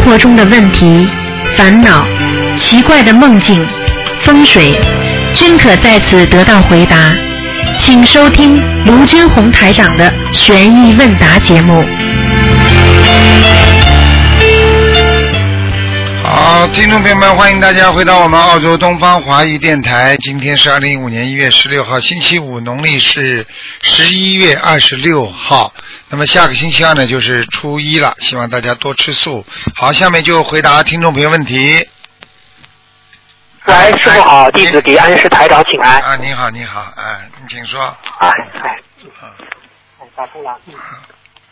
生活中的问题、烦恼、奇怪的梦境、风水，均可在此得到回答。请收听卢军红台长的《悬疑问答》节目。好，听众朋友们，欢迎大家回到我们澳洲东方华语电台。今天是二零一五年一月十六号，星期五，农历是十一月二十六号。那么下个星期二呢，就是初一了，希望大家多吃素。好，下面就回答听众朋友问题。喂，师傅好，弟子给安师台长请安。啊，你好，你好，哎，你请说。哎哎，嗯，打通了。嗯，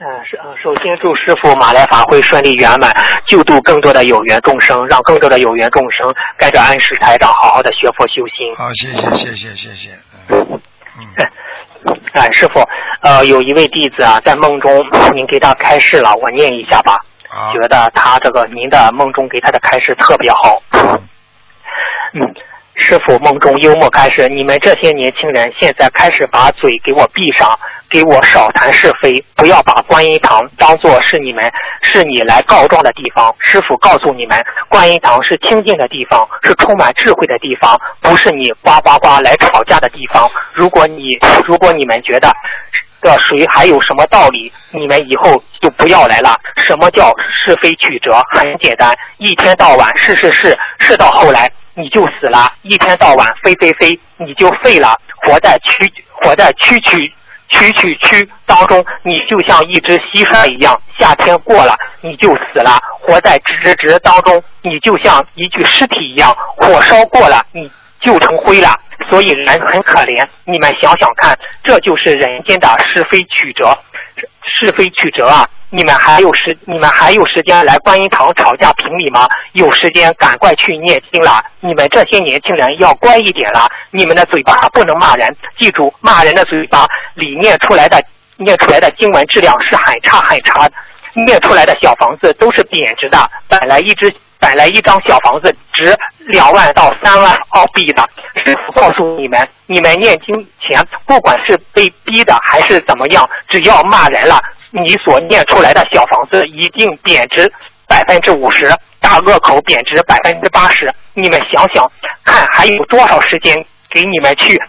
嗯，是嗯，首先祝师傅马来法会顺利圆满，救度更多的有缘众生，让更多的有缘众生跟着安师台长好好的学佛修心。好，谢谢，谢谢，谢谢。嗯嗯，哎，师傅，呃，有一位弟子啊，在梦中您给他开示了，我念一下吧。啊，觉得他这个您的梦中给他的开示特别好。嗯，师傅梦中幽默开始，你们这些年轻人现在开始把嘴给我闭上，给我少谈是非，不要把观音堂当做是你们是你来告状的地方。师傅告诉你们，观音堂是清净的地方，是充满智慧的地方，不是你呱呱呱来吵架的地方。如果你如果你们觉得这谁还有什么道理，你们以后就不要来了。什么叫是非曲折？很简单，一天到晚是是是是，到后来。你就死了，一天到晚飞飞飞，你就废了。活在蛐活在蛐蛐蛐蛐蛐当中，你就像一只蟋蟀一样。夏天过了，你就死了。活在直直直当中，你就像一具尸体一样。火烧过了，你就成灰了。所以人很可怜。你们想想看，这就是人间的是非曲折，是非曲折啊！你们还有时，你们还有时间来观音堂吵架评理吗？有时间赶快去念经了。你们这些年轻人要乖一点了。你们的嘴巴不能骂人，记住，骂人的嘴巴里念出来的念出来的经文质量是很差很差的，念出来的小房子都是贬值的。本来一只本来一张小房子值两万到三万澳币的。师傅告诉你们，你们念经前不管是被逼的还是怎么样，只要骂人了。你所念出来的小房子一定贬值百分之五十，大恶口贬值百分之八十。你们想想看，还有多少时间给你们去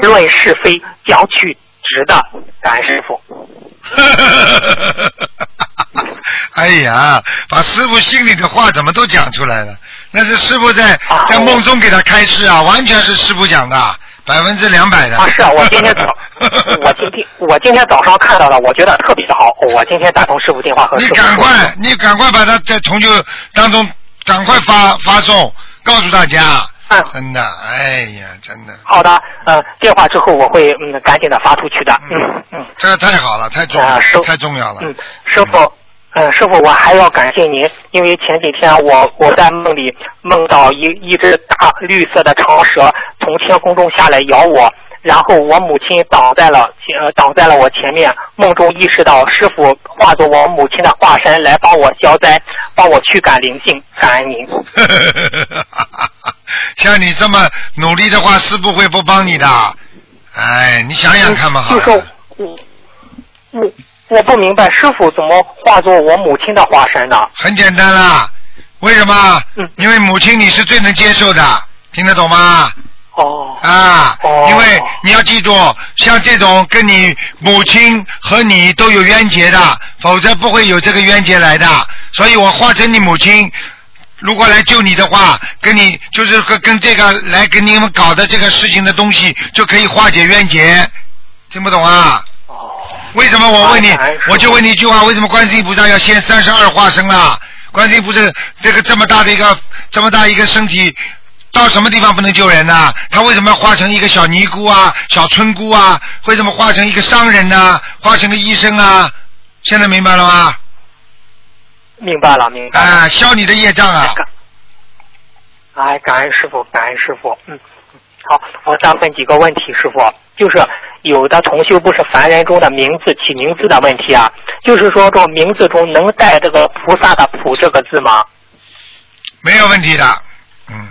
论是非、讲曲直的？感恩师傅。哎呀，把师傅心里的话怎么都讲出来了？那是师傅在在梦中给他开示啊，完全是师傅讲的。百分之两百的啊！是啊，我今天早，我今天我今天早上看到了，我觉得特别的好。我今天打通师傅电话和师傅。你赶快，你赶快把它在同学当中赶快发发送，告诉大家。嗯。真的，哎呀，真的。好的，嗯，电话之后我会嗯赶紧的发出去的。嗯嗯。这个太好了，太重要了，太重要了。嗯，师傅。嗯，师傅，我还要感谢您，因为前几天我我在梦里梦到一一只大绿色的长蛇从天空中下来咬我，然后我母亲挡在了呃挡在了我前面。梦中意识到师傅化作我母亲的化身来帮我消灾，帮我驱赶灵性，感恩您。像你这么努力的话，师傅会不帮你的。哎，你想想看嘛，就是我我。我不明白师傅怎么化作我母亲的化身呢？很简单啦，为什么？嗯，因为母亲你是最能接受的，听得懂吗？哦。啊。哦。因为你要记住，像这种跟你母亲和你都有冤结的，否则不会有这个冤结来的。所以我化成你母亲，如果来救你的话，跟你就是跟跟这个来跟你们搞的这个事情的东西，就可以化解冤结。听不懂啊？为什么我问你，我就问你一句话：为什么观世音菩萨要先三十二化身啊？观世音菩萨这个这么大的一个这么大一个身体，到什么地方不能救人呢？他为什么要化成一个小尼姑啊、小村姑啊？为什么化成一个商人呢？化成个医生啊？现在明白了吗？明白了，明白。啊，消你的业障啊！哎，感恩师傅，感恩师傅。嗯，好，我再问几个问题，师傅，就是。有的同修不是凡人中的名字起名字的问题啊，就是说这名字中能带这个菩萨的“菩”这个字吗？没有问题的，嗯。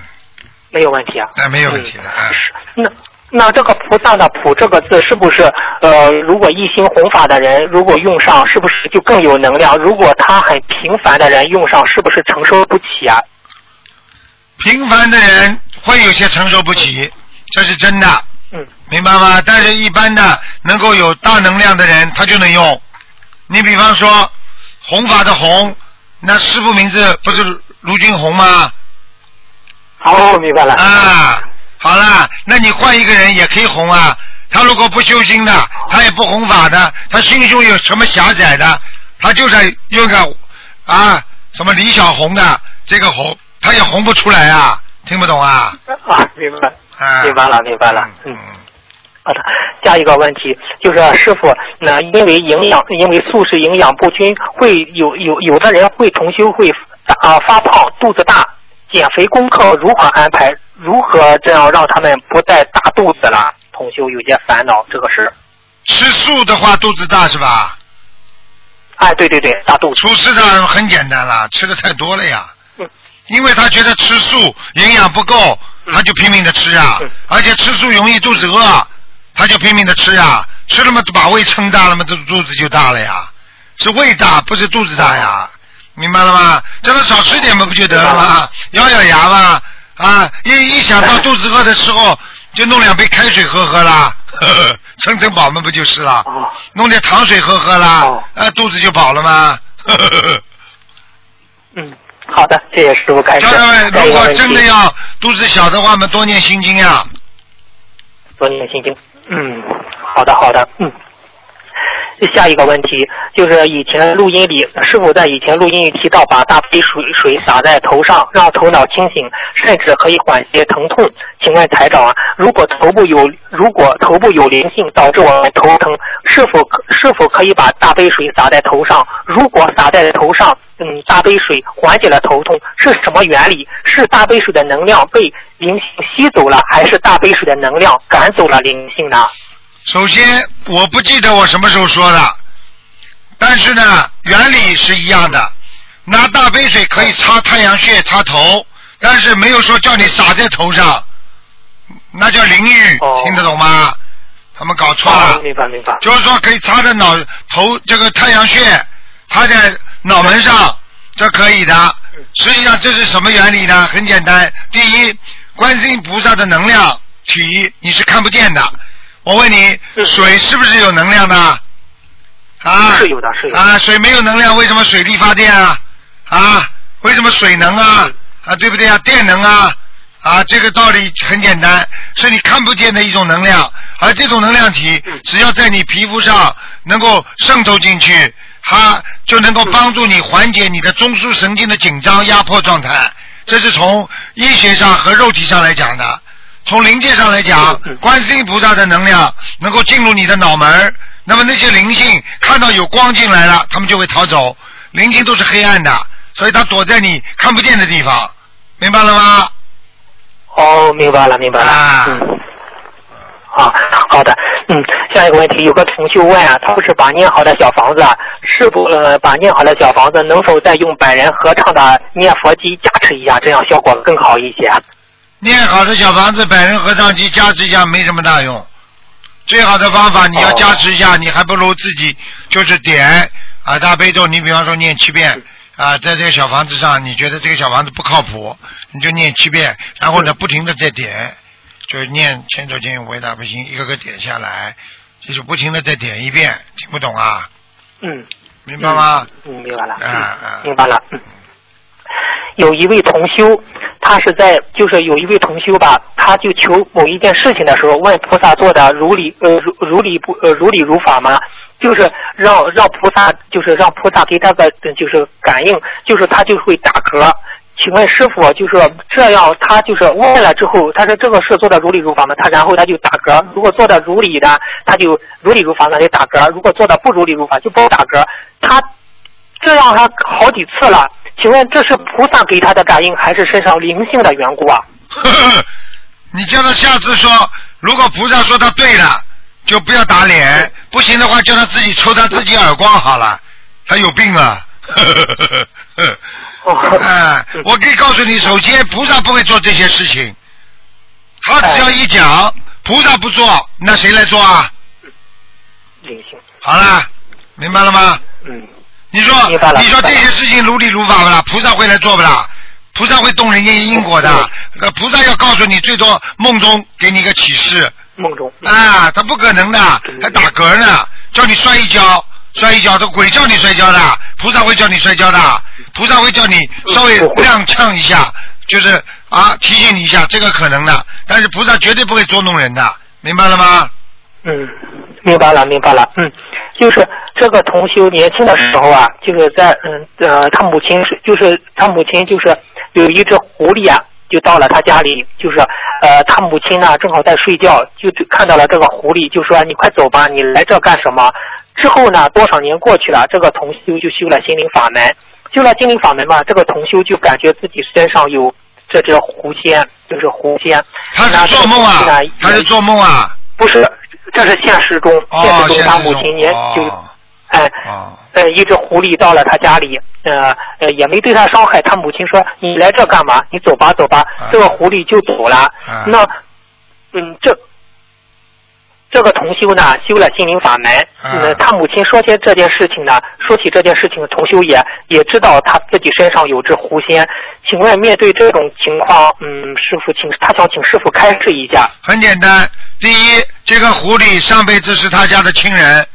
没有问题啊。那没有问题的啊。那那这个菩萨的“普”这个字是不是呃，如果一心弘法的人如果用上，是不是就更有能量？如果他很平凡的人用上，是不是承受不起啊？平凡的人会有些承受不起，这是真的，嗯明白吗？但是一般的能够有大能量的人，他就能用。你比方说弘法的弘，那师傅名字不是卢俊红吗？哦，明白了。啊，好了，那你换一个人也可以红啊。他如果不修心的，他也不弘法的，他心胸有什么狭窄的，他就在用个啊什么李小红的这个红，他也红不出来啊，听不懂啊？啊，明白，啊，明白了，明白了。嗯嗯，好的，下一个问题就是师傅，那因为营养，因为素食营养不均，会有有有的人会重修会啊发胖、肚子大，减肥功课如何安排？如何这样让他们不再大肚子了？同修有些烦恼，这个是。吃素的话肚子大是吧？哎，对对对，大肚子。厨师的很简单了，吃的太多了呀。嗯因为他觉得吃素营养不够，嗯他就拼命的吃啊嗯，而且吃素容易肚子饿，他就拼命的吃啊，吃了嘛把胃撑大了嘛，这肚子就大了呀，是胃大不是肚子大呀，明白了吗？叫他少吃点嘛不就得了吗？咬咬牙嘛，啊，一一想到肚子饿的时候，就弄两杯开水喝喝啦，呵 呵撑撑饱嘛不就是了？哦弄点糖水喝喝啦哦，啊，肚子就饱了吗？呵呵呵嗯，好的，谢谢师傅开始。叫他们如果真的要肚子小的话我们，多念心经呀。多念心经。嗯，好的好的，嗯。下一个问题就是以前录音里，师傅在以前录音里提到，把大杯水水洒在头上，让头脑清醒，甚至可以缓解疼痛。请问台长啊，如果头部有如果头部有灵性导致我们头疼，是否可是否可以把大杯水洒在头上？如果洒在头上，嗯，大杯水缓解了头痛，是什么原理？是大杯水的能量被灵性吸走了，还是大杯水的能量赶走了灵性呢？首先，我不记得我什么时候说的，但是呢，原理是一样的。拿大杯水可以擦太阳穴、擦头，但是没有说叫你洒在头上，那叫淋浴，哦听得懂吗？他们搞错了。哦明白明白。就是说可以擦在脑头这个太阳穴，擦在脑门上，这可以的。实际上这是什么原理呢？很简单，第一，观世音菩萨的能量体你是看不见的。我问你，嗯水是不是有能量的？啊，是有的是有的啊，水没有能量，为什么水力发电啊？啊，为什么水能啊嗯？啊，对不对啊？电能啊？啊，这个道理很简单，是你看不见的一种能量，而这种能量体嗯只要在你皮肤上能够渗透进去，它就能够帮助你缓解你的中枢神经的紧张压迫状态。这是从医学上和肉体上来讲的。从灵界上来讲观世音菩萨的能量能够进入你的脑门那么那些灵性看到有光进来了，他们就会逃走。灵性都是黑暗的，所以它躲在你看不见的地方，明白了吗？哦，明白了，明白了。啊嗯。好，好的，嗯，下一个问题，有个同学问啊，他不是把念好的小房子啊，是不呃把念好的小房子能否再用百人合唱的念佛机加持一下，这样效果更好一些？念好的小房子，百人合唱机加持一下没什么大用。最好的方法，你要哦加持一下，你还不如自己就是点啊大悲咒，你比方说念七遍啊，在这个小房子上，你觉得这个小房子不靠谱，你就念七遍，然后呢不停的再点，就是念千手千眼为大不行，一个个点下来，就是不停的再点一遍，听不懂啊？嗯，明白吗？嗯，明白了。嗯嗯明白了。嗯。有一位同修，他是在就是有一位同修吧，他就求某一件事情的时候，问菩萨做的如理呃如如理不呃如理如法吗？就是让让菩萨就是让菩萨给他个就是感应，就是他就会打嗝。请问师傅，就是这样，他就是问了之后，他说这个事做的如理如法吗？他然后他就打嗝。如果做的如理的，他就如理如法，那就打嗝；如果做的不如理如法，就不打嗝。他这样他好几次了，请问这是菩萨给他的感应，还是身上灵性的缘故啊？呵呵，你叫他下次说，如果菩萨说他对了，就不要打脸；不行的话，叫他自己抽他自己耳光好了。他有病啊！哎，我可以告诉你，首先菩萨不会做这些事情，他只要一讲，菩萨不做，那谁来做啊？灵性，好了，明白了吗？嗯，你说你说这些事情如理如法不啦？菩萨会来做不啦？菩萨会动人间因果的。嗯，呃菩萨要告诉你，最多梦中给你一个启示。梦中，啊，他不可能的，还打嗝呢，叫你摔一跤，摔一跤，这鬼叫你摔跤的，菩萨会叫你摔跤的，菩萨会叫你稍微踉跄一下，就是啊提醒你一下，这个可能的，但是菩萨绝对不会捉弄人的，明白了吗？嗯，明白了，明白了。嗯，就是这个同修年轻的时候啊，就是在嗯呃，他母亲是就是他母亲就是有一只狐狸啊，就到了他家里，就是呃他母亲呢正好在睡觉，就看到了这个狐狸，就说你快走吧，你来这干什么？之后呢，多少年过去了，这个同修就修了心灵法门，修了心灵法门嘛，这个同修就感觉自己身上有这只狐仙，就是狐仙。他是做梦啊？他是做梦啊，不是，这是现实中，哦，现实中他母亲年就哦哎哦。呃一只狐狸到了他家里，呃呃也没对他伤害。他母亲说：“你来这干嘛？你走吧走吧。这个狐狸就走了。啊那嗯这。这个同修呢，修了心灵法门。啊嗯，他母亲说起这件事情呢，说起这件事情，同修也也知道他自己身上有只狐仙。请问，面对这种情况，嗯，师傅请他想请师傅开示一下。很简单，第一，这个狐狸上辈子是他家的亲人，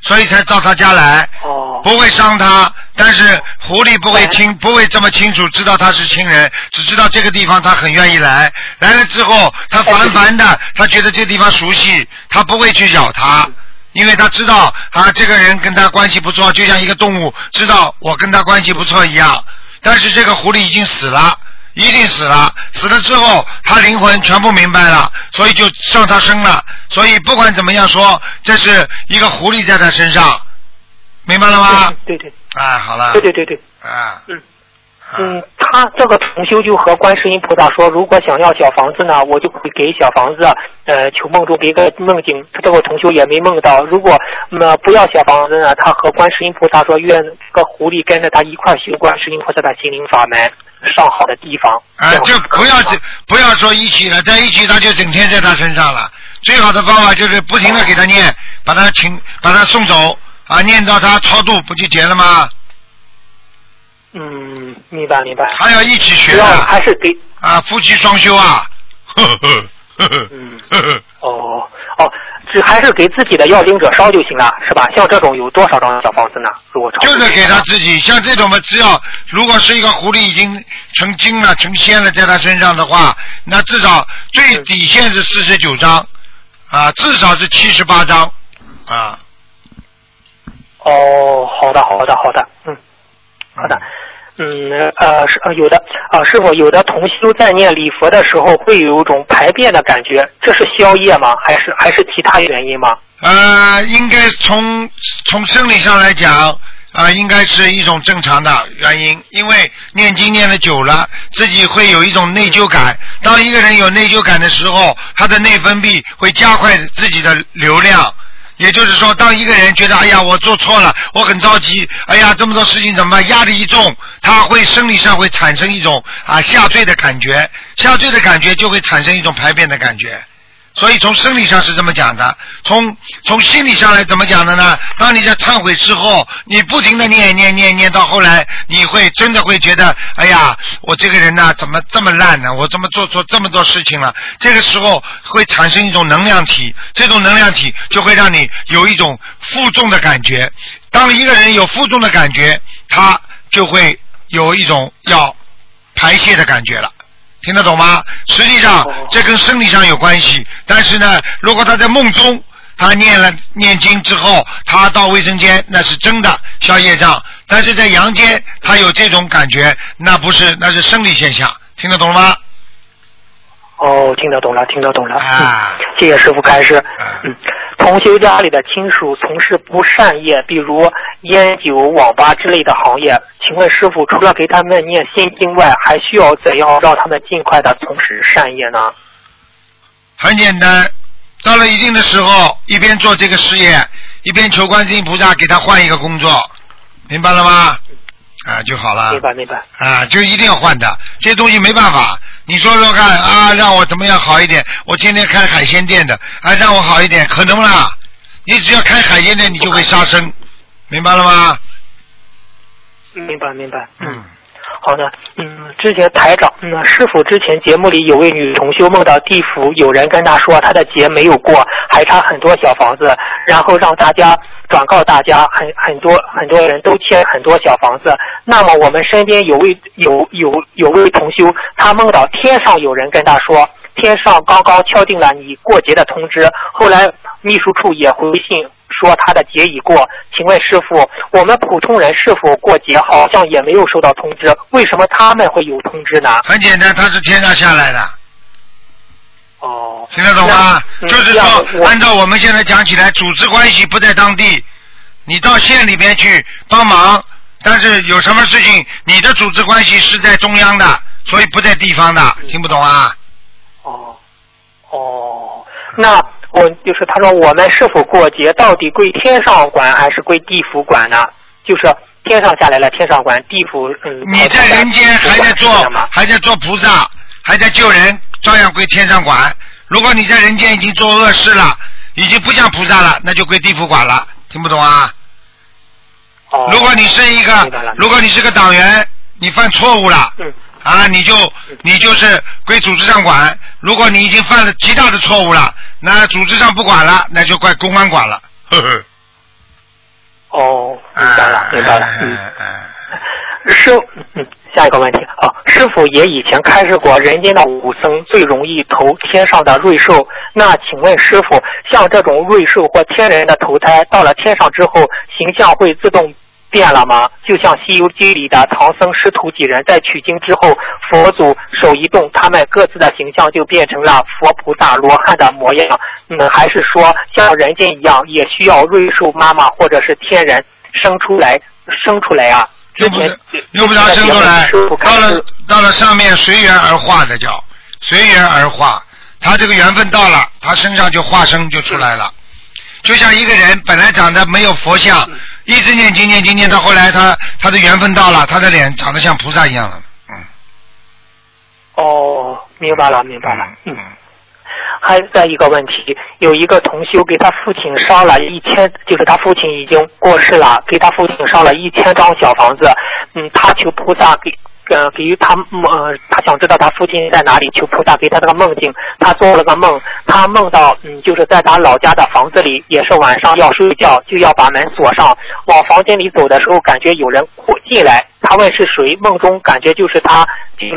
所以才到他家来，哦，不会伤他。但是狐狸不会清，不会这么清楚知道他是亲人，只知道这个地方他很愿意来。来了之后，他烦烦的，他觉得这地方熟悉，他不会去咬他。因为他知道啊，这个人跟他关系不错，就像一个动物知道我跟他关系不错一样。但是这个狐狸已经死了，一定死了。死了之后，他灵魂全部明白了，所以就上他身了。所以不管怎么样说，这是一个狐狸在他身上，明白了吗？对对啊，好了。对对对对。啊。嗯啊。嗯，他这个同修就和观世音菩萨说，如果想要小房子呢，我就会给小房子，呃，求梦中给个梦境。他这个同修也没梦到。如果那、不要小房子呢，他和观世音菩萨说，愿这个狐狸跟着他一块修观世音菩萨的心灵法门，上好的地方。啊，就不要可以吗不要说一起了，在一起他就整天在他身上了。最好的方法就是不停的给他念，把他请，把他送走啊，念到他超度，不就结了吗？嗯，明白明白。还要一起学主要的还是给啊，夫妻双修啊。呵呵嗯呵呵哦哦，只还是给自己的要经者烧就行了，是吧？像这种有多少张小房子呢？如果就是给他自己，像这种嘛，只要如果是一个狐狸已经成精了、成仙了，在他身上的话，那至少最底线是四十九张，啊，至少是七十八张，啊，哦，好的，好的，好的，嗯，好的，嗯，呃，是呃有的，啊、师傅，有的同修在念礼佛的时候会有一种排便的感觉，这是宵夜吗？还是还是其他原因吗？呃，应该从从生理上来讲，啊、应该是一种正常的原因，因为念经念的久了，自己会有一种内疚感。当一个人有内疚感的时候，他的内分泌会加快自己的流量。也就是说，当一个人觉得哎呀我做错了，我很着急，哎呀这么多事情怎么办？压力一重，他会生理上会产生一种啊下坠的感觉，下坠的感觉就会产生一种排便的感觉。所以从生理上是这么讲的，从从心理上来怎么讲的呢？当你在忏悔之后，你不停的念念念念到后来，你会真的会觉得，哎呀，我这个人呐、怎么这么烂呢？我怎么做错这么多事情了？这个时候会产生一种能量体，这种能量体就会让你有一种负重的感觉。当一个人有负重的感觉，他就会有一种要排泄的感觉了。听得懂吗？实际上哦这跟生理上有关系，但是呢，如果他在梦中，他念了念经之后，他到卫生间，那是真的消业障；但是在阳间，他有这种感觉，那不是，那是生理现象。听得懂了吗？哦，听得懂了，听得懂了。啊嗯，谢谢师傅开示。啊嗯，同修家里的亲属从事不善业，比如烟酒、网吧之类的行业，请问师傅，除了给他们念心经外，还需要怎样让他们尽快的从事善业呢？很简单，到了一定的时候，一边做这个事业，一边求观世音菩萨给他换一个工作，明白了吗？啊就好了明。白明白。啊，就一定要换的，这东西没办法。你说说看啊，让我怎么样好一点？我天天开海鲜店的，啊，让我好一点，可能啦。你只要开海鲜店，你就会杀生，明白了吗？明白明白。嗯。好的，嗯，之前台长，嗯，师傅之前节目里有位女同修梦到地府有人跟她说她的劫没有过，还差很多小房子，然后让大家转告大家，很很多很多人都欠很多小房子。那么我们身边有位有有有位同修，他梦到天上有人跟他说，天上刚刚敲定了你过节的通知，后来秘书处也回信说他的节已过。请问师傅，我们普通人是否过节好像也没有收到通知？为什么他们会有通知呢？很简单，他是天上下来的，哦，听得懂吗？嗯就是说，按照我们现在讲起来，组织关系不在当地，你到县里边去帮忙，但是有什么事情，你的组织关系是在中央的，所以不在地方的，听不懂啊？哦，哦，那我就是他说我们是否过节到底归天上管还是归地府管呢？就是天上下来了，天上管，地府嗯。你在人间还在做？还在做菩萨，还在救人，照样归天上管。如果你在人间已经做恶事了，已经不像菩萨了，那就归地府管了。听不懂啊？哦。如果你是一个如果你是个党员，你犯错误了，嗯啊，你就你就是归组织上管。如果你已经犯了极大的错误了，那组织上不管了，那就怪公安管了。呵呵。哦，明白了，明白了，嗯。师，嗯，下一个问题啊，师傅也以前开示过，人间的武僧最容易投天上的瑞兽。那请问师傅，像这种瑞兽或天人的投胎，到了天上之后，形象会自动变了吗？就像《西游记》里的唐僧师徒几人在取经之后，佛祖手一动，他们各自的形象就变成了佛菩萨、罗汉的模样。嗯，还是说像人间一样，也需要瑞兽妈妈或者是天人生出来生出来啊？用不着用不着生出来，到了到了上面随缘而化的叫随缘而化，他这个缘分到了，他身上就化身就出来了。就像一个人本来长得没有佛像，一直念经念经念到后来他他的缘分到了，他的脸长得像菩萨一样了。嗯，哦，明白了，明白了。嗯嗯，还再一个问题，有一个同修给他父亲烧了一千，就是他父亲已经过世了，给他父亲烧了一千张小房子。嗯，他求菩萨给。呃，给予他呃，他想知道他父亲在哪里，求菩萨给他这个梦境。他做了个梦，他梦到嗯，就是在他老家的房子里，也是晚上要睡觉，就要把门锁上。往房间里走的时候，感觉有人进来，他问是谁，梦中感觉就是他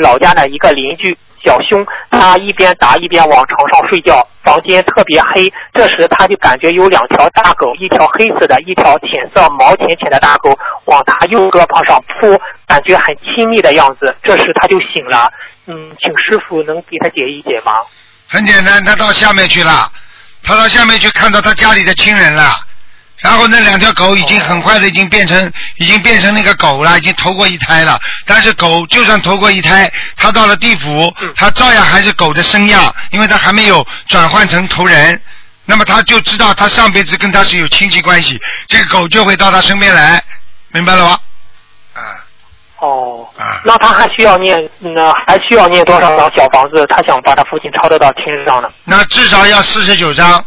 老家的一个邻居小兄，他一边打一边往床上睡觉，房间特别黑。这时他就感觉有两条大狗，一条黑色的，一条浅色毛浅浅的大狗往他右胳膊上扑，感觉很亲密的样子。这时他就醒了，嗯，请师傅能给他解一解吗？很简单，他到下面去了，他到下面去看到他家里的亲人了。然后那两条狗已经很快的已经变成已经变成那个狗了，已经投过一胎了。但是狗就算投过一胎，它到了地府，它照样还是狗的生样，因为它还没有转换成投人。那么他就知道他上辈子跟他是有亲戚关系，这个狗就会到他身边来，明白了吗？啊哦，啊，那他还需要念，那还需要念多少张小房子？他想把他父亲超度到天上呢？那至少要四十九章。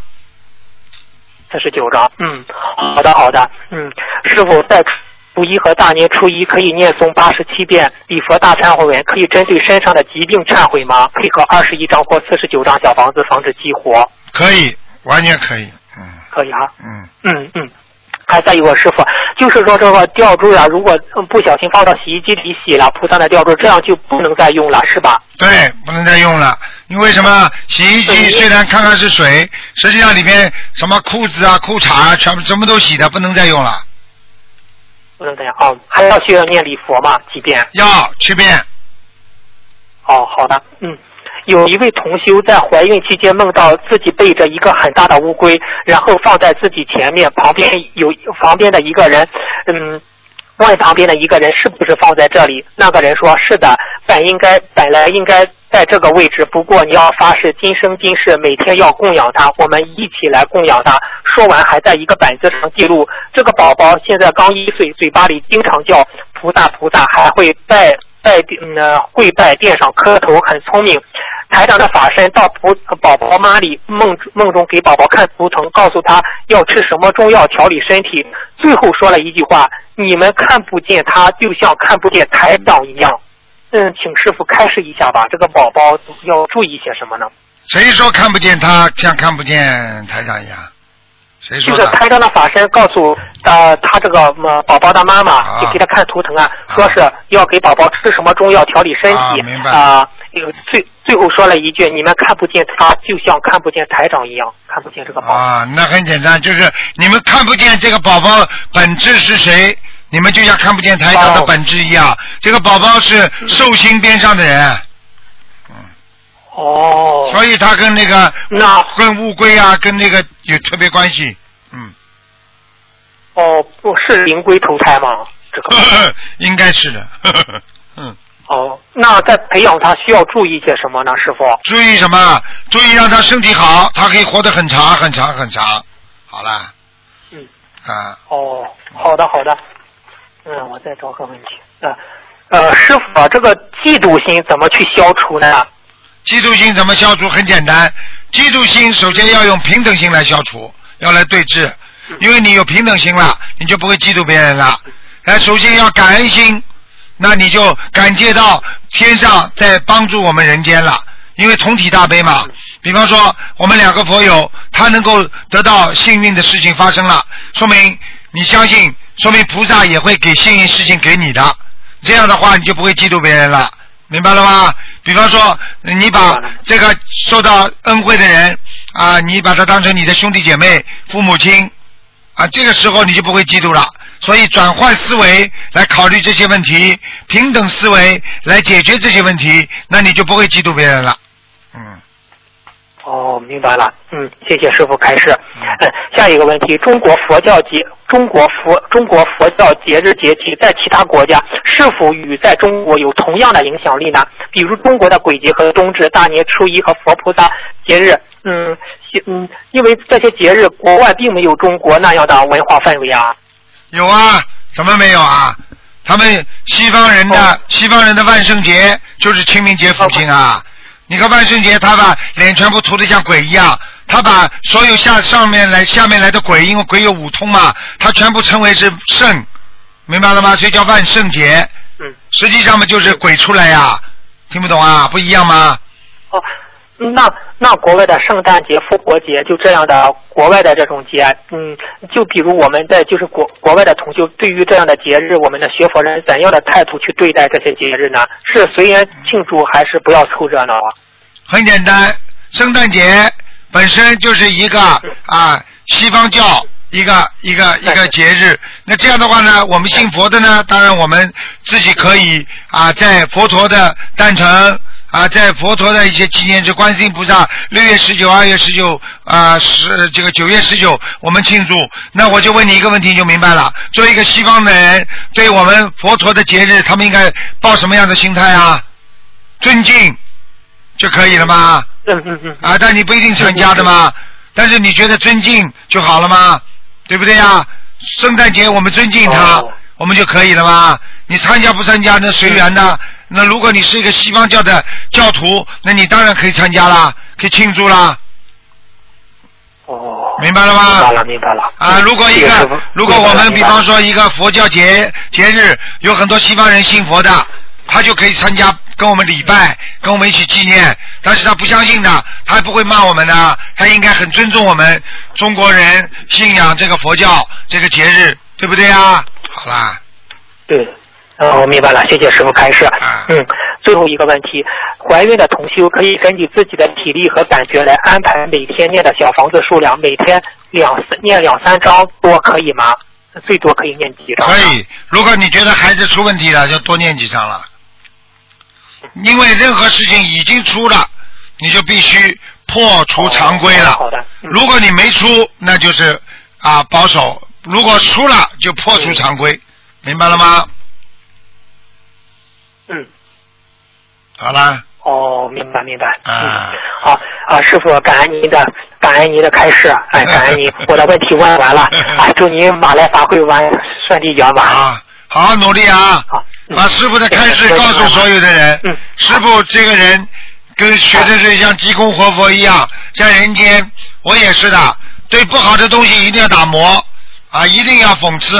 四十九章。嗯，好的好的。嗯，师傅在初一和大年初一可以念诵八十七遍礼佛大忏悔文，可以针对身上的疾病忏悔吗？配合二十一章或四十九章小房子防止激活，可以，完全可以。嗯可以哈、嗯，嗯嗯。还在有个师傅，就是说这个吊坠啊，如果嗯不小心放到洗衣机里洗了，菩萨的吊坠，这样就不能再用了，是吧？对，不能再用了。因为什么？洗衣机虽然看看是水，实际上里面什么裤子啊、裤衩啊，全部什么都洗的，不能再用了。不能这样哦，还要需要念礼佛吗？几遍？要七遍。哦，好的，嗯。有一位同修在怀孕期间梦到自己背着一个很大的乌龟，然后放在自己前面，旁边有旁边的一个人，嗯，问旁边的一个人是不是放在这里？那个人说是的，本应该本来应该在这个位置，不过你要发誓今生今世每天要供养他，我们一起来供养他。说完还在一个板子上记录，这个宝宝现在刚一岁，嘴巴里经常叫菩萨菩萨，还会拜拜嗯跪拜垫上磕头，很聪明。台长的法身到菩宝宝妈里梦梦中给宝宝看图腾，告诉他要吃什么中药调理身体。最后说了一句话：你们看不见他，就像看不见台长一样。嗯，请师傅开示一下吧，这个宝宝要注意些什么呢？谁说看不见他像看不见台长一样？谁说的？就是台长的法身告诉呃他这个呃宝宝的妈妈，啊就给他看图腾啊，说是要给宝宝吃什么中药调理身体啊明白啊。有最最后说了一句：“你们看不见他，就像看不见台长一样，看不见这个宝宝。啊，那很简单，就是你们看不见这个宝宝本质是谁，你们就像看不见台长的哦本质一样。这个宝宝是寿星边上的人，嗯哦，所以他跟那个那跟乌龟啊，跟那个有特别关系。嗯，哦不是灵龟投胎吗？这个 应该是的。嗯，哦，那在培养他需要注意些什么呢，师傅？注意什么？注意让他身体好，他可以活得很长很长很长。好了。嗯。啊，哦，好的好的。嗯，我再找个问题。呃呃，师傅啊，这个嫉妒心怎么去消除呢？嫉妒心怎么消除？很简单，嫉妒心首先要用平等心来消除，要来对峙，因为你有平等心了，你就不会嫉妒别人了。哎，首先要感恩心，那你就感觉到天上在帮助我们人间了，因为同体大悲嘛。比方说，我们两个佛友，他能够得到幸运的事情发生了，说明你相信，说明菩萨也会给幸运事情给你的。这样的话，你就不会嫉妒别人了，明白了吗？比方说，你把这个受到恩惠的人啊，你把他当成你的兄弟姐妹、父母亲啊，这个时候你就不会嫉妒了。所以转换思维来考虑这些问题，平等思维来解决这些问题，那你就不会嫉妒别人了。嗯，哦，明白了。嗯，谢谢师傅开示。嗯，下一个问题：中国佛教节，中国佛中国佛教节日节气在其他国家是否与在中国有同样的影响力呢？比如中国的鬼节和冬至、大年初一和佛菩萨节日。嗯，嗯，因为这些节日国外并没有中国那样的文化氛围啊。有啊，怎么没有啊？他们西方人的、哦西方人的万圣节就是清明节附近啊。你看万圣节，他把脸全部涂得像鬼一样，他把所有下上面来下面来的鬼，因为鬼有五通嘛，他全部称为是圣，明白了吗？所以叫万圣节。嗯。实际上嘛，就是鬼出来呀，听不懂啊？不一样吗？哦，那那国外的圣诞节、复活节就这样的国外的这种节，嗯，就比如我们在就是国国外的同修，对于这样的节日，我们的学佛人怎样的态度去对待这些节日呢？是随缘庆祝，还是不要凑热闹啊？很简单，圣诞节本身就是一个啊西方教一个一个一个节日。那这样的话呢，我们信佛的呢，当然我们自己可以啊，在佛陀的诞辰。啊，在佛陀的一些纪念日，观世音菩萨六月十九、二月十九啊，十这个九月十九，我们庆祝。那我就问你一个问题，你就明白了。作为一个西方的人，对我们佛陀的节日，他们应该抱什么样的心态啊？尊敬就可以了吗？嗯嗯嗯。啊，但你不一定参加的嘛。但是你觉得尊敬就好了吗？对不对呀？圣诞节我们尊敬他，哦我们就可以了吗？你参加不参加那随缘的。那如果你是一个西方教的教徒，那你当然可以参加啦，可以庆祝啦。哦。明白了吗？明白了，明白了。啊，如果一个，如果我们比方说一个佛教节节日，有很多西方人信佛的，他就可以参加跟我们礼拜，跟我们一起纪念。但是他不相信的，他不会骂我们的，他应该很尊重我们中国人信仰这个佛教这个节日，对不对啊？好啦，对，呃，我明白了，谢谢师傅开示。啊嗯，最后一个问题，怀孕的同修可以根据自己的体力和感觉来安排每天念的小房子数量，每天两三念两三张多可以吗？最多可以念几张？可。以。如果你觉得孩子出问题了，就多念几张了。因为任何事情已经出了，你就必须破除常规了。哦好的。嗯如果你没出，那就是啊保守；如果出了，就破除常规，明白了吗？好啦，哦，明白明白。啊嗯，好啊，师傅，感恩您的感恩您的开示，哎，感恩您，我的问题问完了，啊，祝您马来法会完顺利圆满。啊，好好努力啊！好，嗯把师傅的开示告诉所有的人。嗯师傅这个人跟学的是像济公活佛一样，在人间我也是的，对不好的东西一定要打磨啊，一定要讽刺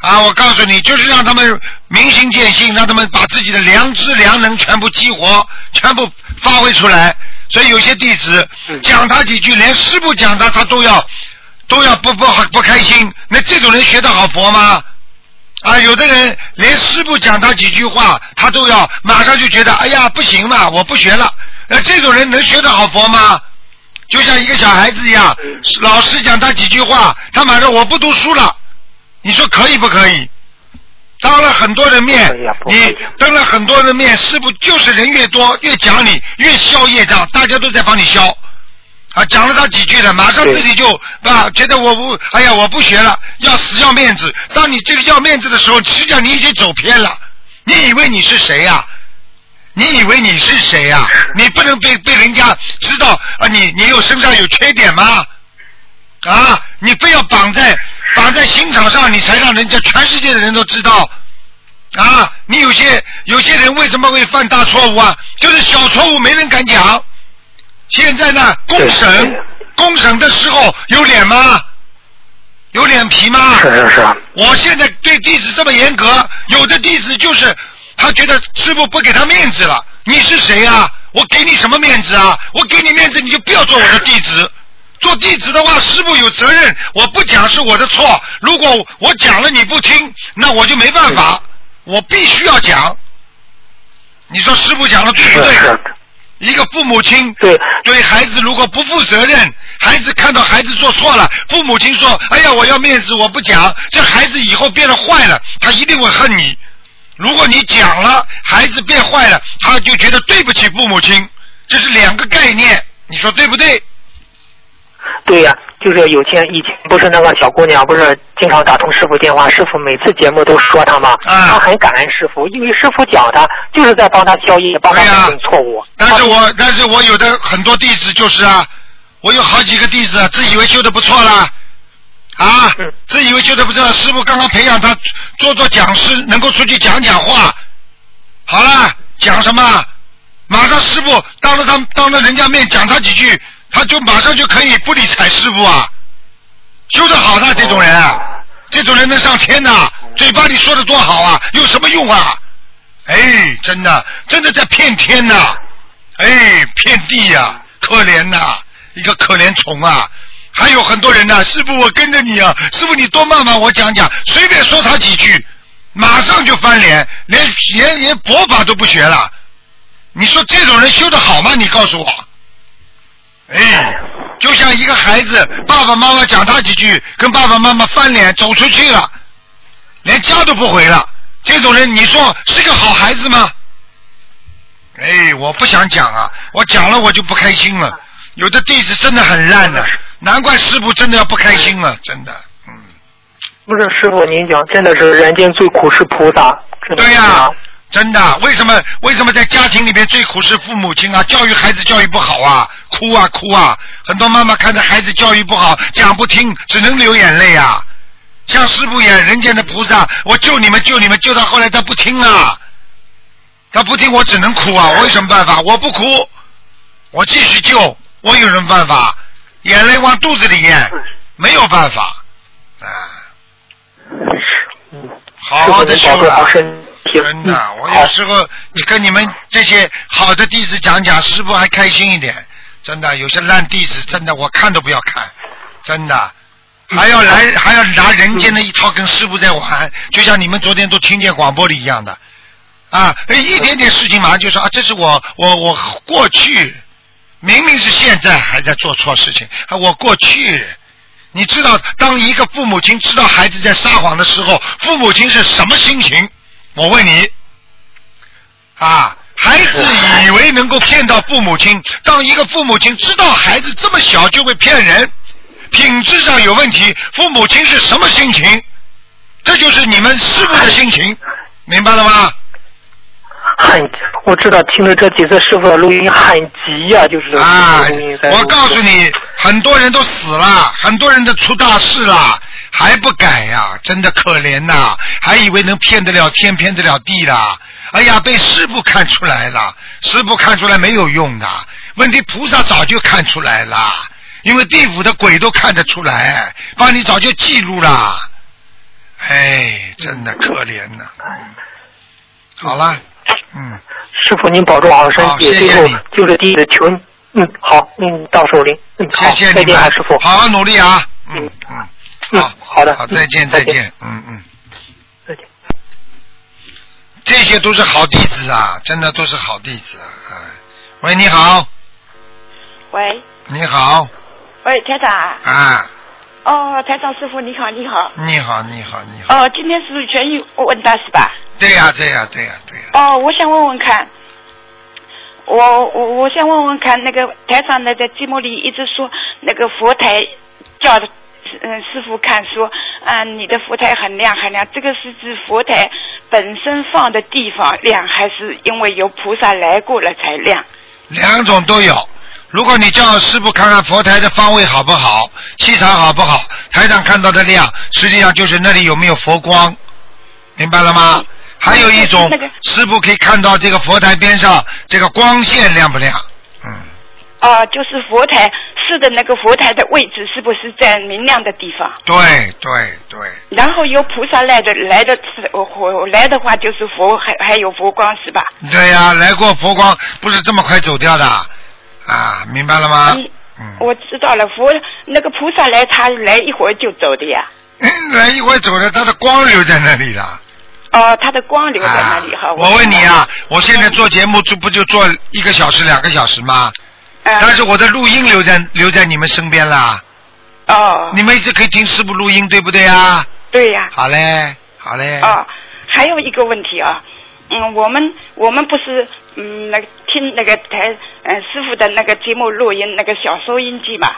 啊！我告诉你，就是让他们明心见性，让他们把自己的良知良能全部激活，全部发挥出来。所以有些弟子嗯讲他几句，连师傅讲他他都要都要不不不开心，那这种人学得好佛吗？啊，有的人连师傅讲他几句话，他都要马上就觉得，哎呀，不行嘛，我不学了。那这种人能学得好佛吗？就像一个小孩子一样，老师讲他几句话，他马上我不读书了。你说可以不可以？当了很多人面你当了很多人面，师傅就是人越多越讲你，越消业障，大家都在帮你消。啊，讲了他几句了，马上自己就啊，觉得我不，哎呀，我不学了，要死要面子。当你这个要面子的时候，实际上你已经走偏了。你以为你是谁呀、你以为你是谁呀、你不能被被人家知道啊，你你有身上有缺点吗？啊，你非要绑在绑在刑场上，你才让人家全世界的人都知道。啊，你有些有些人为什么会犯大错误啊？就是小错误没人敢讲。现在呢，公审公审的时候有脸吗？有脸皮吗？是是是，我现在对弟子这么严格，有的弟子就是他觉得师傅不给他面子了。你是谁啊？我给你什么面子啊？我给你面子，你就不要做我的弟子。做弟子的话，师傅有责任，我不讲是我的错。如果我讲了你不听，那我就没办法，我必须要讲。你说师傅讲的对不对？一个父母亲对，对孩子如果不负责任，孩子看到孩子做错了，父母亲说：“哎呀，我要面子，我不讲。”这孩子以后变得坏了，他一定会恨你。如果你讲了，孩子变坏了，他就觉得对不起父母亲，这是两个概念，你说对不对？对呀、就是有天以前不是那个小姑娘，不是经常打通师傅电话，师傅每次节目都说她嘛，啊她很感恩师傅，因为师傅讲她就是在帮她消业，帮她对呀改正错误。但是我但是我有的很多弟子就是啊，我有好几个弟子啊自以为修的不错啦，啊嗯，自以为修的不错，师傅刚刚培养他做做讲师，能够出去讲讲话，好了，讲什么？马上师傅当着他当着人家面讲他几句，他就马上就可以不理睬师傅啊，修得好的这种人啊，这种人能上天呐、嘴巴里说的多好啊，有什么用啊？哎，真的，真的在骗天呐、哎，骗地呀、可怜呐、一个可怜虫啊！还有很多人呢、师傅我跟着你啊，师傅你多慢慢我讲讲，随便说他几句，马上就翻脸，连连连佛法都不学了。你说这种人修得好吗？你告诉我。哎，就像一个孩子，爸爸妈妈讲他几句，跟爸爸妈妈翻脸走出去了，连家都不回了。这种人，你说是个好孩子吗？哎，我不想讲啊，我讲了我就不开心了。有的弟子真的很烂的，难怪师傅真的要不开心了，真的，嗯，不是师傅您讲，真的是人间最苦是菩萨，对呀、啊真的，为什么为什么在家庭里面最苦是父母亲啊？教育孩子教育不好啊，哭啊哭啊！很多妈妈看着孩子教育不好，讲不听，只能流眼泪啊。像师傅一样，人间的菩萨，我救你们救你们，救到后来他不听啊，他不听，我只能哭啊！我有什么办法？我不哭，我继续救，我有什么办法？眼泪往肚子里咽，没有办法啊！嗯，好好的修了。真的，嗯我有时候你跟你们这些好的弟子讲讲，师傅还开心一点。真的，有些烂弟子，真的我看都不要看，真的。还要来，还要拿人间的一套跟师傅在玩，就像你们昨天都听见广播里一样的，啊，一点点事情马上就说啊，这是我我我过去，明明是现在还在做错事情，啊，我过去，你知道，当一个父母亲知道孩子在撒谎的时候，父母亲是什么心情？我问你，啊，孩子以为能够骗到父母亲，当一个父母亲知道孩子这么小就会骗人，品质上有问题，父母亲是什么心情？这就是你们师傅的心情，明白了吗？很，我知道听了这几次师傅的录音很急呀、就是啊我告诉你，很多人都死了，很多人都出大事了，还不改呀、真的可怜呐、还以为能骗得了天，骗得了地啦。哎呀，被师傅看出来了，师傅看出来没有用的，问题菩萨早就看出来了，因为地府的鬼都看得出来，帮你早就记录了。哎，真的可怜呐、好了，嗯。师傅您保重好身体，最后谢谢你就是第一个求你，嗯，好，嗯，到手铃，嗯，好，谢谢你们啊，师傅，好好努力啊！嗯嗯，嗯好，好的好，再见嗯再见，嗯嗯，再见。这些都是好弟子啊，真的都是好弟子啊！哎，喂，你好，喂。你好，喂，台长。啊，啊，哦，台长师傅你好，你好，你好，你好，你好，哦，今天是全语问答是吧？对呀、对呀、对呀、对呀、哦，我想问问看，我我我想问问看，那个台长呢在节目里一直说那个佛台叫嗯师傅看说，啊你的佛台很亮很亮，这个是指佛台本身放的地方亮，还是因为有菩萨来过了才亮？两种都有。如果你叫师傅看看佛台的方位好不好，气场好不好，台上看到的亮，实际上就是那里有没有佛光，明白了吗？还有一种，师傅可以看到这个佛台边上这个光线亮不亮，嗯，啊，就是佛台是的那个佛台的位置是不是在明亮的地方？对对对，然后有菩萨来的来的我来的话就是佛还还有佛光是吧？对呀、来过佛光不是这么快走掉的，啊，明白了吗？嗯嗯，我知道了，佛那个菩萨来，他来一会儿就走的呀。来一会儿走了，他的光留在那里了。哦，他的光留在那里哈。啊我问你啊，我现在做节目这不就做一个小时、两个小时吗？嗯，但是我的录音留在留在你们身边啦，哦，你们一直可以听师傅录音，对不对啊？对呀。好嘞，好嘞。哦，还有一个问题啊，嗯，我们我们不是嗯那个听那个台嗯师傅的那个节目录音那个小收音机嘛，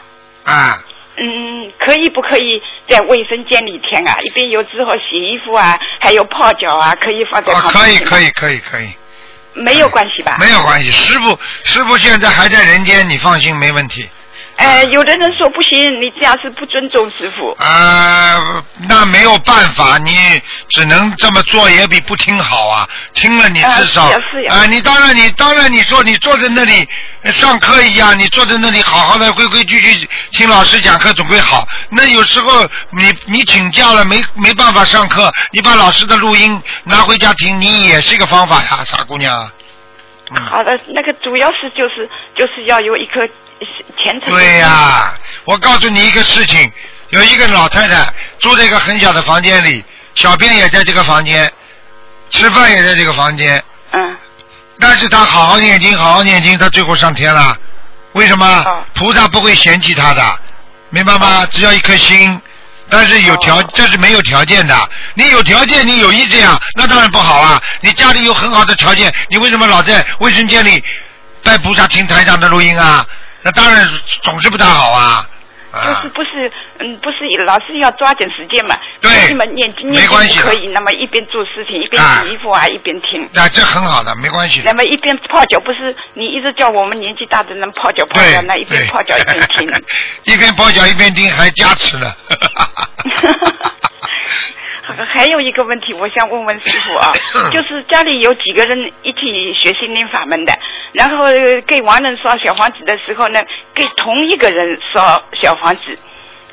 啊，嗯，可以不可以在卫生间里听啊？一边有之后洗衣服啊，还有泡脚啊，可以放在哦，旁边啊可以可以可以可以，没有关系吧？没有关系。师傅师傅现在还在人间，你放心，没问题。呃，有的人说不行，你这样是不尊重师傅。啊，那没有办法，你只能这么做，也比不听好啊。听了你至少啊你当然你当然你说你坐在那里呃上课一样，你坐在那里好好的规规矩矩听老师讲课总归好。那有时候你你请假了没没办法上课，你把老师的录音拿回家听，你也是一个方法呀，傻姑娘。嗯。好的，那个主要是就是就是要有一颗虔诚。对呀、我告诉你一个事情，有一个老太太住在一个很小的房间里，小便也在这个房间，吃饭也在这个房间，嗯，但是她好好念经，好好念经，她最后上天了。为什么？哦菩萨不会嫌弃她的，明白吗？只要一颗心。但是有条，哦这是没有条件的。你有条件，你有意这样，那当然不好啊。你家里有很好的条件，你为什么老在卫生间里拜菩萨听台上的录音啊？那当然总是不大好啊。啊就是不是嗯不是老是要抓紧时间嘛？对你们念经念没关系可以，那么一边做事情一边啊洗衣服啊，一边听。那这很好的，没关系那。么一边泡脚，不是你一直叫我们年纪大的人泡脚泡对脚，那一边泡脚一边听。一边泡脚一边听，还加持了。还有一个问题，我想问问师傅啊，就是家里有几个人一起学心灵法门的，然后呃给亡人烧小房子的时候呢，给同一个人烧小房子，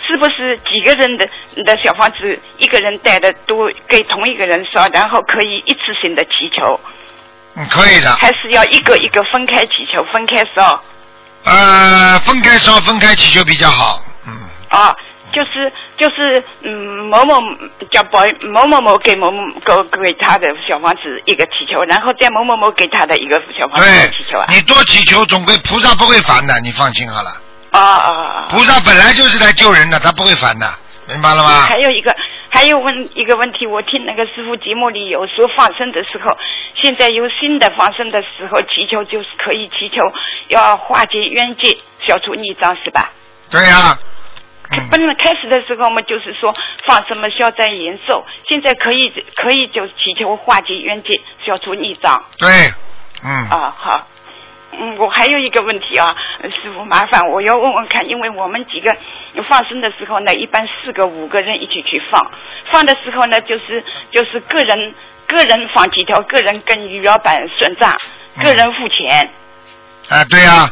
是不是几个人的的小房子，一个人带的都给同一个人烧，然后可以一次性的祈求，嗯，可以的。还是要一个一个分开祈求，分开烧？呃，分开烧，分开祈求比较好。嗯，啊，就是就是嗯，某某叫保某某某给某某给给他的小房子一个祈求，然后再某某某给他的一个小房子的祈求啊，。你多祈求，总归菩萨不会烦的，你放心好了。啊啊啊！菩萨本来就是来救人的，他不会烦的，明白了吗还？有一个，还有问一个问题，我听那个师傅节目里有说放生的时候，现在有新的放生的时候祈求就是可以祈求要化解冤结，消除孽障是吧？对呀、嗯本来开始的时候嘛，就是说放什么消灾延寿，现在可以可以就祈求化解冤结，消除孽障。对，嗯，啊。好，嗯，我还有一个问题啊，呃师傅麻烦我要问问看，因为我们几个放生的时候呢，一般四个五个人一起去放，放的时候呢，就是就是个人个人放几条，个人跟鱼老板算账，嗯。个人付钱。啊，对呀、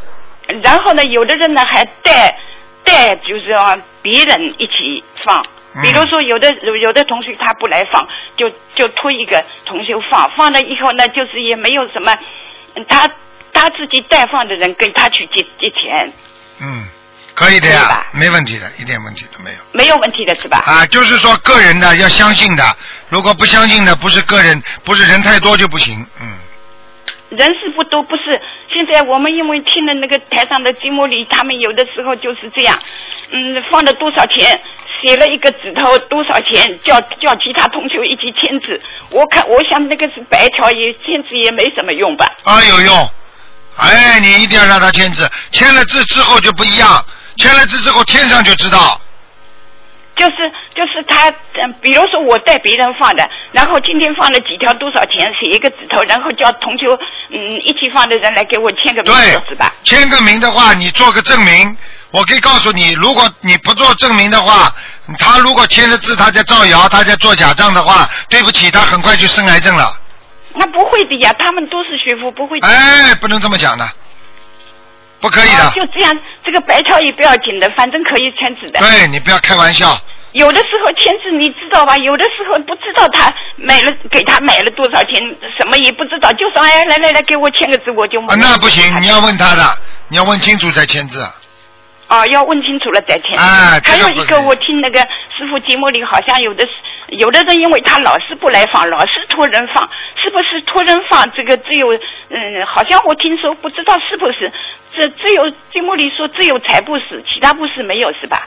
然后呢，有的人呢还带带，就是让别人一起放。嗯比如说，有的有有的同学他不来放，就就托一个同学放，放了以后呢，就是也没有什么，嗯他他自己代放的人跟他去借借钱，嗯，可以的呀没问题的，一点问题都没有。没有问题的是吧？啊，就是说个人的要相信的，如果不相信的，不是个人，不是人太多就不行。嗯，人事不多，不是。现在我们因为听了那个台上的节目里，他们有的时候就是这样，嗯，放了多少钱，写了一个纸头多少钱，叫叫其他同学一起签字。我看，我想那个是白条，也签字也没什么用吧？啊，有用。哎，你一定要让他签字，签了字之后就不一样，签了字之后天上就知道。就是就是他，嗯，比如说我带别人放的，然后今天放了几条多少钱，写一个纸头，然后叫同学嗯一起放的人来给我签个名，是吧？签个名的话，你做个证明。我可以告诉你，如果你不做证明的话，他如果签了字，他在造谣，他在做假账的话，对不起，他很快就生癌症了。那不会的呀，他们都是学佛，不会的。哎，不能这么讲的，不可以的。哦就这样，这个白条也不要紧的，反正可以签字的。对你不要开玩笑。有的时候签字你知道吧？有的时候不知道他买了给他买了多少钱，什么也不知道，就说哎来来来给我签个字，我就啊，那不行，你要问他的，你要问清楚再签字。哦，要问清楚了再签。哎这还有一个，我听那个师傅节目里好像有的是有的人，因为他老是不来放，老是托人放，是不是托人放？这个只有嗯，好像我听说不知道是不是，这只有节目里说只有财布施，其他布施没有是吧？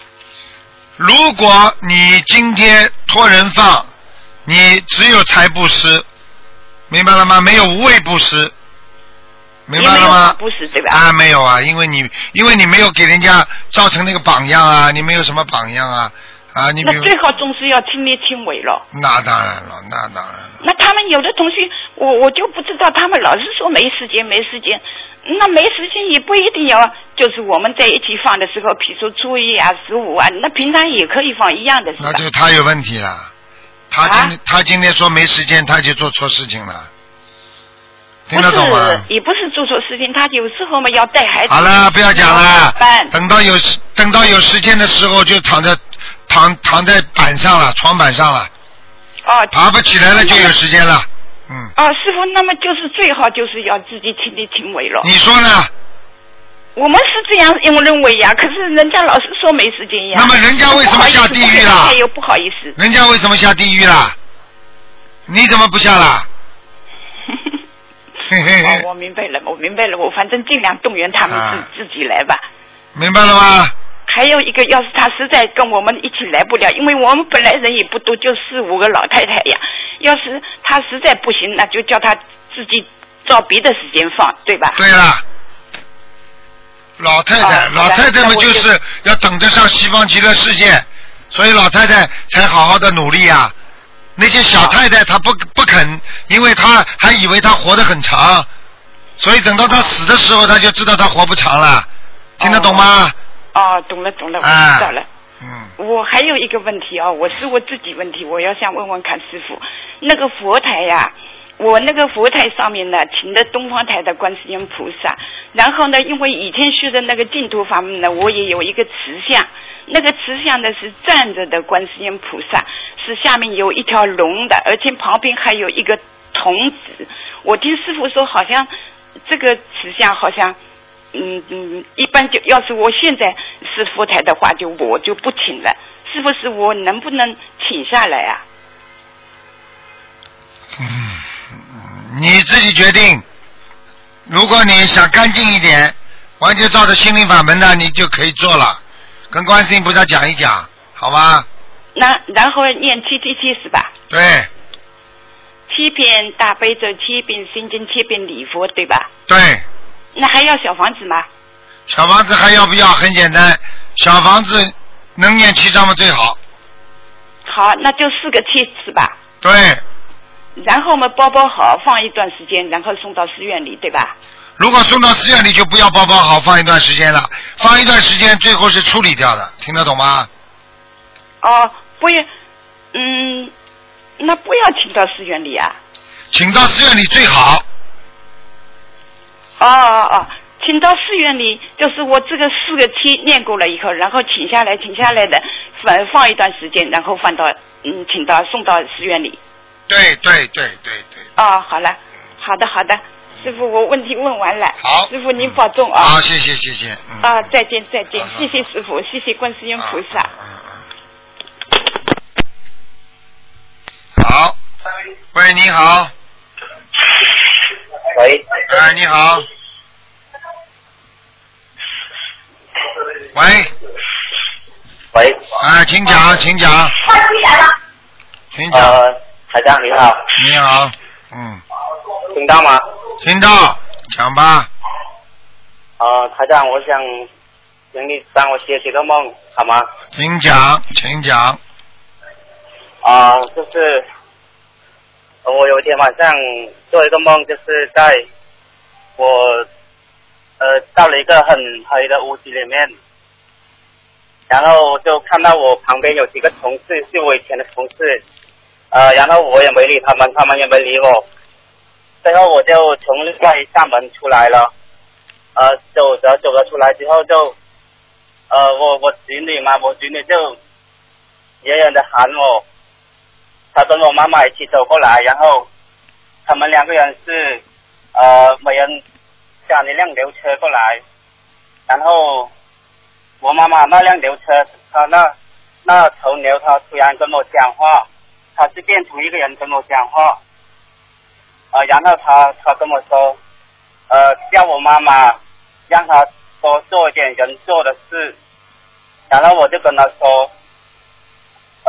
如果你今天托人放，你只有财布施，明白了吗？没有无畏布施，明白了吗？不是对吧？啊，没有啊，因为你因为你没有给人家造成那个榜样啊，你没有什么榜样啊啊，你那最好总是要亲力亲为了。那当然了，那当然了。那他们有的同学，我我就不知道，他们老是说没时间，没时间。那没时间也不一定要，就是我们在一起放的时候，比如说初一啊、十五啊，那平常也可以放一样的，那？就他有问题了。他今天、啊他今天说没时间，他就做错事情了。听不得懂吗是？，也不是做错事情，他有时候嘛要带孩子。好了，不要讲了办。等到有时等到有时间的时候，就躺在躺躺在板上了，床板上了，哦。爬不起来了就有时间了。嗯，哦，师傅，那么就是最好就是要自己亲力亲为了。你说呢？我们是这样认为呀，可是人家老是说没时间呀。那么人家为什么下地狱了了？又不好意思。人家为什么下地狱啦？你怎么不下啦？嘿嘿我明白了，我明白了，我反正尽量动员他们自、啊自己来吧。明白了吗？还有一个，要是他实在跟我们一起来不了，因为我们本来人也不多，就四五个老太太呀。要是他实在不行，那就叫他自己找别的时间放，对吧？对了，老太太，哦老太太们就就是要等着上西方极乐世界，所以老太太才好好的努力啊。那些小太太她不不肯，因为她还以为她活得很长，所以等到她死的时候，她就知道她活不长了。听得懂吗？哦，懂了懂了，我哎知道了。嗯，我还有一个问题啊，我是我自己问题，我要想问问看师傅，那个佛台呀、我那个佛台上面呢，请的东方台的观世音菩萨，然后呢，因为以前学的那个净土法门呢，我也有一个慈像，那个慈像呢是站着的观世音菩萨，是下面有一条龙的，而且旁边还有一个童子。我听师傅说，好像这个慈像好像。嗯嗯，一般就要是我现在是佛台的话，就我就不请了。是不是我能不能请下来啊？嗯你自己决定。如果你想干净一点，完全照着心灵法门的，你就可以做了。跟观世音菩萨讲一讲，好吗？那然后念七七七是吧？对七遍大悲咒，七遍心经，七遍礼佛，对吧？对，那还要小房子吗？小房子还要不要？很简单，小房子能念七章嘛最好。好，那就四个七是吧？对，然后嘛，包包好放一段时间，然后送到寺院里，对吧？如果送到寺院里就不要包包好放一段时间了，放一段时间最后是处理掉的，听得懂吗？哦，不要，嗯，那不要请到寺院里啊。请到寺院里最好。哦哦哦，请到寺院里，就是我这个四个七念过了以后，然后请下来，请下来的放放一段时间，然后放到嗯，请到送到寺院里。对对对对对。哦，好了，好的好的，师傅，我问题问完了。好师傅您保重啊。好，谢谢谢谢。啊，再见再见，谢谢师傅，谢谢观世音菩萨。嗯嗯好，喂，你好，喂，哎，你好，喂，喂，哎，请讲，请讲，请讲，呃，台长你好，你好，嗯，听到吗？听到，讲吧，呃，台长，我想请你帮我写几个梦，好吗？请讲，请讲，啊、就是呃我有一天晚上做一个梦，就是在我呃到了一个很黑的屋子里面，然后就看到我旁边有几个同事，是我以前的同事，呃，然后我也没理他们，他们也没理我，最后我就从另外一扇门出来了，呃，走着走着出来之后就，呃，我我侄女嘛，我侄女就远远的喊我。他跟我妈妈一起走过来，然后他们两个人是呃每人驾一辆牛车过来，然后我妈妈那辆牛车，他那那头牛他突然跟我讲话，他是变出一个人跟我讲话，呃，然后他他跟我说，呃，叫我妈妈让他多做一点人做的事，然后我就跟他说。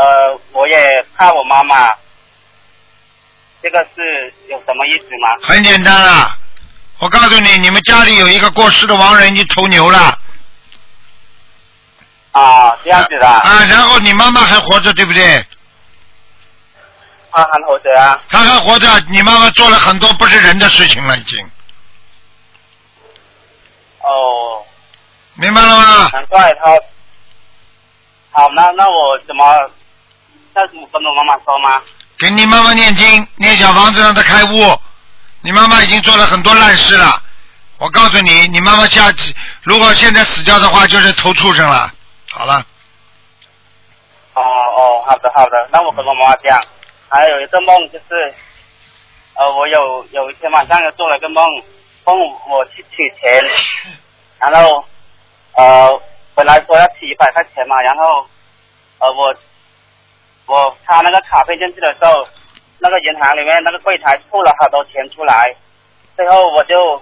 呃，我也怕我妈妈，这个是有什么意思吗？很简单啊，我告诉你，你们家里有一个过世的亡人已经投牛了，啊，这样子的，啊，然后你妈妈还活着，对不对？他还活着啊？他还活着，你妈妈做了很多不是人的事情了，已经，哦，明白了吗？难怪他。好，那那我怎么？那我跟我妈妈说吗？给你妈妈念经，念小房子让她开悟。你妈妈已经做了很多烂事了，我告诉你，你妈妈下次如果现在死掉的话，就是投畜生了。好了，哦哦，好的好的，那我跟我妈妈讲。还有一个梦就是，呃，我有有一天晚上又做了一个梦，梦我去取钱，然后呃本来说要取一百块钱嘛，然后呃我我插那个卡片进去的时候，那个银行里面那个柜台吐了好多钱出来，最后我就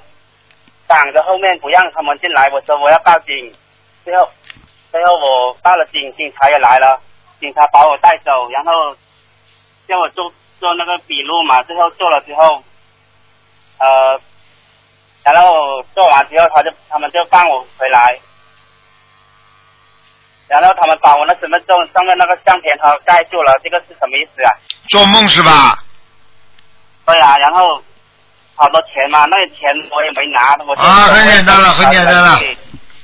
挡着后面不让他们进来，我说我要报警，最后最后我报了警，警察也来了，警察把我带走，然后叫我做做那个笔录嘛，最后做了之后，呃，然后做完之后他就他们就放我回来，然后他们把我那身份证上面那个相片他盖住了，这个是什么意思啊？做梦是吧？对啊，然后好多钱嘛，那个钱我也没拿，我啊很简单了很简单了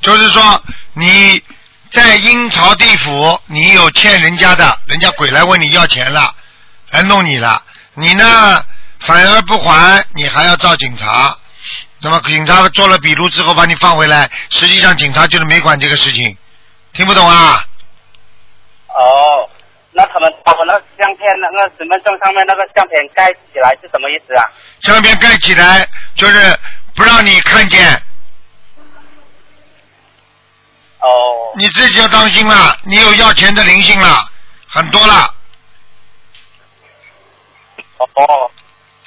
就是说你在阴曹地府，你有欠人家的，人家鬼来问你要钱了，来弄你了，你呢反而不还，你还要找警察。那么警察做了笔录之后把你放回来，实际上警察就是没管这个事情，听不懂啊？哦，那他们把我那相片那个身份证上面那个相片盖起来是什么意思啊？相片盖起来就是不让你看见，哦你自己要当心了，你有要钱的灵性了，很多了。哦，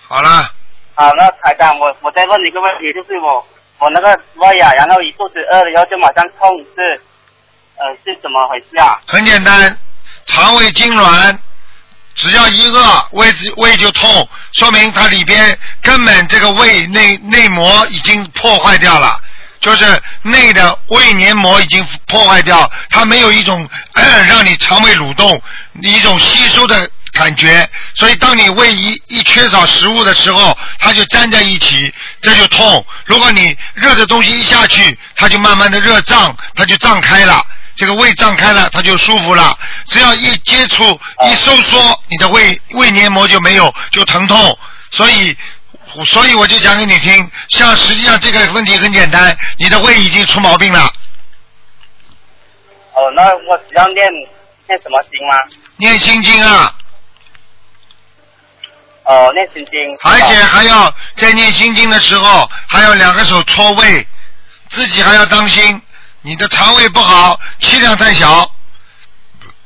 好了，好，那台长，我我再问你一个问题，就是我我那个胃啊，然后一肚子饿了以后就马上痛，是呃是怎么回事啊？很简单，肠胃痉挛，只要一饿，胃胃就痛，说明它里边根本这个胃内内膜已经破坏掉了，就是内的胃黏膜已经破坏掉，它没有一种、让你肠胃蠕动、一种吸收的感觉，所以当你胃一一缺少食物的时候，它就粘在一起，这就痛。如果你热的东西一下去，它就慢慢的热胀，它就胀开了。这个胃胀开了，它就舒服了。只要一接触、一收缩，你的胃胃黏膜就没有，就疼痛。所以，所以我就讲给你听，像实际上这个问题很简单，你的胃已经出毛病了。哦，那我只要念念什么经吗？念心经啊，哦，念心经。而且还要在念心经的时候，还要两个手搓胃，自己还要当心，你的肠胃不好，气量太小，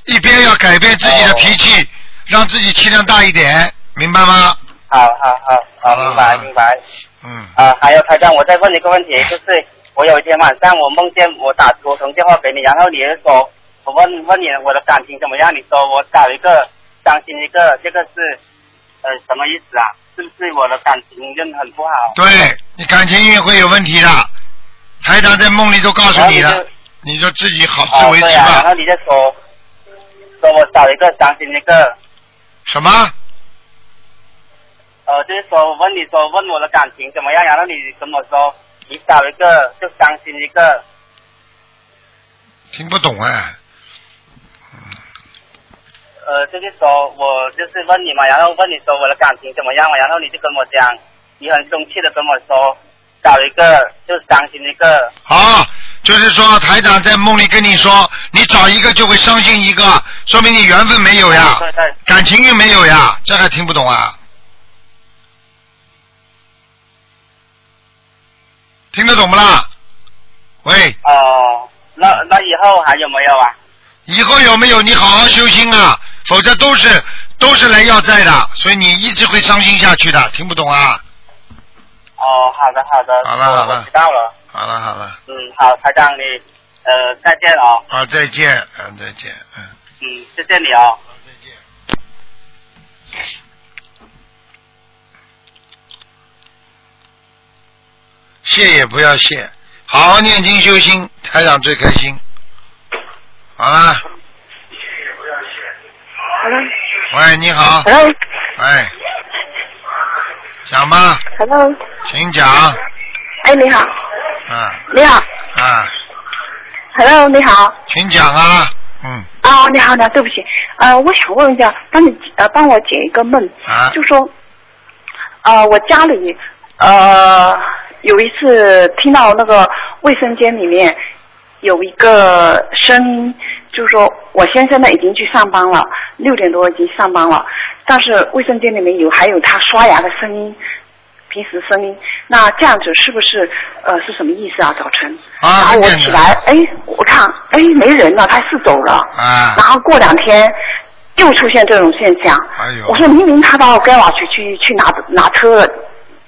一边要改变自己的脾气，让自己气量大一点，明白吗？好好好好，明白明白。嗯，啊，还有台长，我再问你一个问题，就是我有一天晚上我梦见我打我通电话给你，然后你就说，我问问你我的感情怎么样，你说我找一个伤心一个，这个是呃什么意思啊？是不是我的感情运很不好？对你感情运会有问题的，台长在梦里都告诉你了你就自己好自哦，为之对啊，然吧。后你就说说我找一个相亲一个，什么？呃，就是说我问你说问我的感情怎么样，然后你跟我说你找一个就伤心一个，听不懂哎。呃，就是说我就是问你嘛，然后问你说我的感情怎么样嘛，然后你就跟我讲，你很生气的跟我说找一个就伤心一个，好，就是说台长在梦里跟你说，你找一个就会伤心一个，说明你缘分没有呀，对对，感情运没有呀，这还听不懂啊？听得懂不啦？喂，哦、那那以后还有没有啊？以后有没有你好好修心啊？否则都是都是来要债的，所以你一直会伤心下去的。听不懂啊？哦，好的好的，好了好了。我知道了，好了好了，嗯，好，台长你呃再见哦，啊再见，嗯再见，嗯。嗯，谢谢你哦。好，再见。谢也不要谢，好好念经修心，台长最开心。好了，喂，你好。哎，讲吧，Hello，请讲，哎，你好，啊你好。啊，，Hello，你好，请讲啊，嗯。啊，你好，你好，对不起，呃，我想问一下，帮你呃帮我解一个梦，啊。就说，呃，我家里呃有一次听到那个卫生间里面有一个声音，就是说我先生呢已经去上班了，六点多已经上班了，但是卫生间里面有还有他刷牙的声音，平时声音，那这样子是不是呃是什么意思啊？早晨，然啊，后我起来，哎，我看，哎，没人了，他是走了。啊然，后过两天又出现这种现象。哎呦我说明明他到该瓦去去去拿拿车了，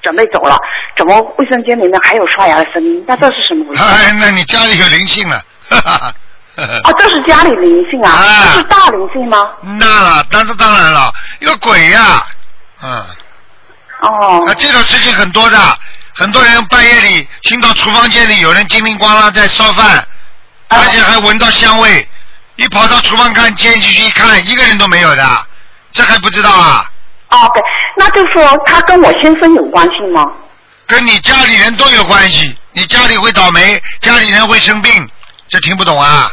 准备走了，怎么卫生间里面还有刷牙的声音？那这是什么回事？哎，那你家里有灵性了，哈哈哈。哦，这是家里灵性啊，啊这是大灵性吗？那了，那是当然了，一个鬼呀、嗯，哦啊，这种事情很多的，很多人半夜里听到厨房间里有人叮铃咣啷在烧饭，而且还闻到香味，一跑到厨房看，进去一看，一个人都没有的，这还不知道啊？哦，对，那就说他跟我先生有关系吗？跟你家里人都有关系，你家里会倒霉，家里人会生病，这听不懂啊？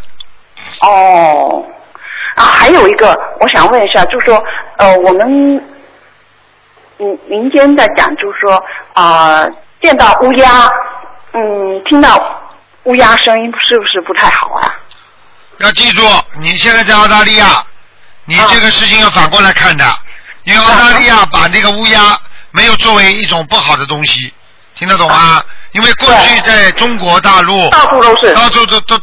哦，啊，还有一个，我想问一下，就是说，呃，我们嗯民间在讲，就是说，啊、见到乌鸦，嗯，听到乌鸦声音，是不是不太好啊？要记住，你现在在澳大利亚，你啊这个事情要反过来看的，因为澳大利亚把那个乌鸦没有作为一种不好的东西，听得懂吗？因为过去在中国大陆，到处都是。到处都都，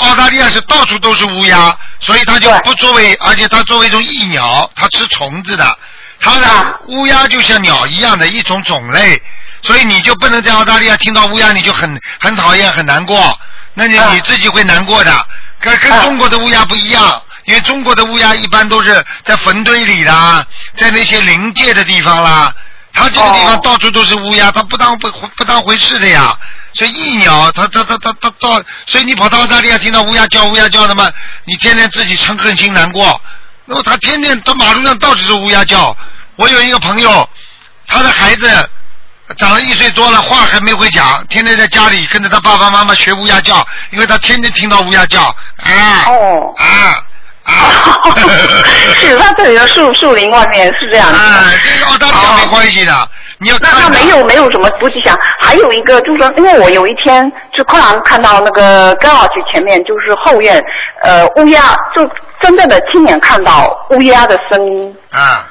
澳大利亚是到处都是乌鸦，所以它就不作为，而且它作为一种益鸟，它吃虫子的。它的啊乌鸦就像鸟一样的一种种类，所以你就不能在澳大利亚听到乌鸦你就很很讨厌很难过，那你啊你自己会难过的。跟跟啊中国的乌鸦不一样，因为中国的乌鸦一般都是在坟堆里啦，在那些临界的地方啦。它这个地方哦到处都是乌鸦，它不当不不当回事的呀。所以一鸟，它它它它它到，所以你跑到澳大利亚听到乌鸦叫乌鸦叫的嘛，你天天自己嗔恨心难过。那么他天天到马路上到处是乌鸦叫。我有一个朋友，他的孩子长了一岁多了，话还没会讲，天天在家里跟着他爸爸妈妈学乌鸦叫，因为他天天听到乌鸦叫啊哦，啊啊。是他这里的树树林外面是这样子的。啊，这个澳大利亚没关系的，你要那那看的没有没有什么不吉祥，还有一个就是说，因为我有一天就突然看到那个 garage 前面就是后院，呃，乌鸦就真正的亲眼看到乌鸦的声音，啊。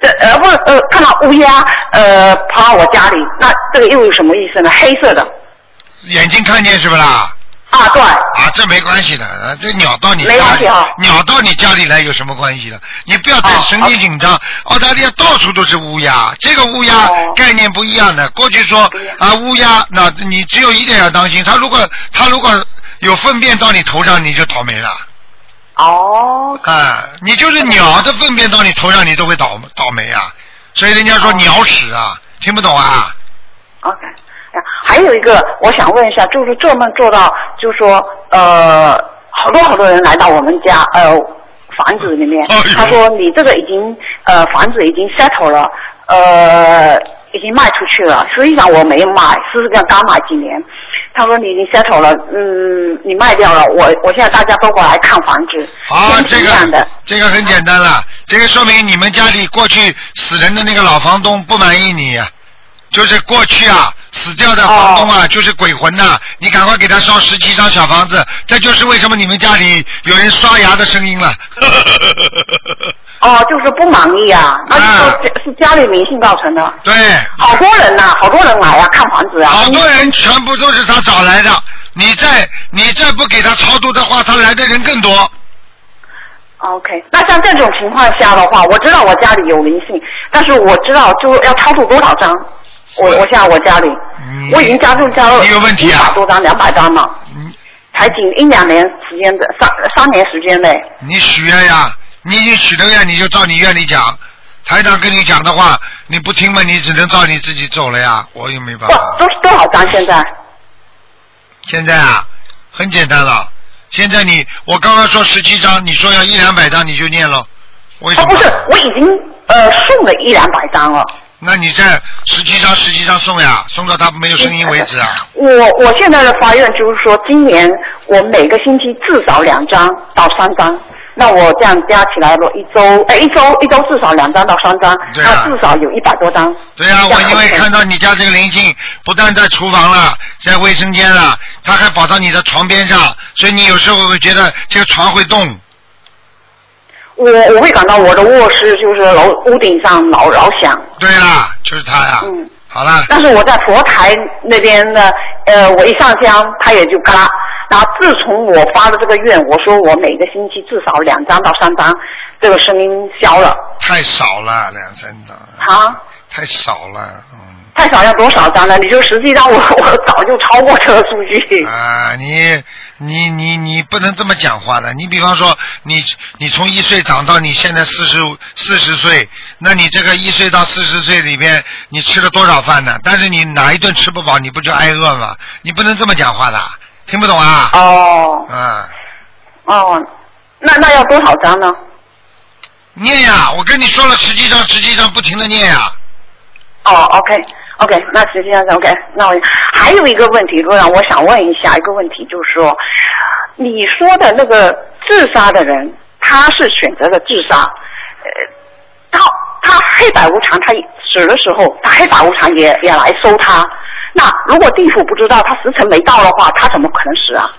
这呃不呃看到乌鸦呃跑到我家里，那这个又有什么意思呢？黑色的眼睛看见是不啦？啊，对，啊，这没关系的，啊这鸟到你家里关系啊，鸟到你家里来有什么关系的？你不要太哦神经紧张。澳大利亚到处都是乌鸦，这个乌鸦哦概念不一样的。过去说啊乌鸦，那你只有一点要当心，它如果它如果有粪便到你头上，你就倒霉了。哦，啊，你就是鸟的粪便到你头上，你都会倒倒霉啊。所以人家说哦鸟屎啊，听不懂啊？OK，啊还有一个我想问一下，就是做梦做到，就是说呃，好多好多人来到我们家呃房子里面他说你这个已经呃房子已经 settle 了，呃已经卖出去了，实际上我没有卖，是刚刚买几年。他说你已经 settle 了，嗯，你卖掉了，我我现在大家都过来看房子，啊，这个这个很简单了，这个说明你们家里过去死人的那个老房东不满意你，就是过去啊死掉的房东啊，就是鬼魂呐、你赶快给他烧十七张小房子，这就是为什么你们家里有人刷牙的声音了。哦，就是不满意啊，那就是家里迷信造成的。对，好多人呐、好多人来啊，看房子啊。好多人全部都是他找来的，你再你再不给他超度的话，他来的人更多。OK，那像这种情况下的话，我知道我家里有灵性，但是我知道就要超度多少张。我我现在我家里，嗯我已经加入加入你有问题啊一百多张、两百张嘛，嗯才仅一两年时间的三三年时间内。你许愿呀，你已经许了愿，你就照你愿里讲。台长跟你讲的话，你不听嘛，你只能照你自己走了呀，我也没办多法。多多少张现在？现在啊，很简单了。现在你，我刚刚说十七张，你说要一两百张，你就念了。为什哦，么？不是，我已经呃送了一两百张了。那你在十七张、十七张送呀，送到他没有声音为止啊。我我现在的发愿就是说，今年我每个星期至少两张到三张。那我这样加起来我，一周哎一周一周至少两张到三张，对啊那至少有一百多张。对啊、我因为看到你家这个灵性不但在厨房了，在卫生间了，它还跑到你的床边上，所以你有时候会觉得这个床会动。我我会感到我的卧室就是楼屋顶上老老响，对啦，就是他呀。嗯。好了，但是我在佛台那边呢，呃，我一上香，它也就嘎啦。然后自从我发了这个愿，我说我每个星期至少两张到三张，这个声音消了太少了，两三张。啊。太少了，嗯。太少要多少张呢？你就实际上我 我早就超过这个数据。啊，你你你你不能这么讲话的。你比方说，你你从一岁长到你现在四十四十岁，那你这个一岁到四十岁里边，你吃了多少饭呢？但是你哪一顿吃不饱，你不就挨饿吗？你不能这么讲话的，听不懂啊？哦啊，哦，那那要多少张呢？念呀！我跟你说了，十几张，十几张，不停的念呀。哦，OK OK，那实际上是 OK。那我还有一个问题，罗长，我想问一下一个问题，就是说，你说的那个自杀的人，他是选择了自杀，呃，他他黑白无常，他死的时候，他黑白无常也也来收他。那如果地府不知道他时辰没到的话，他怎么可能死啊？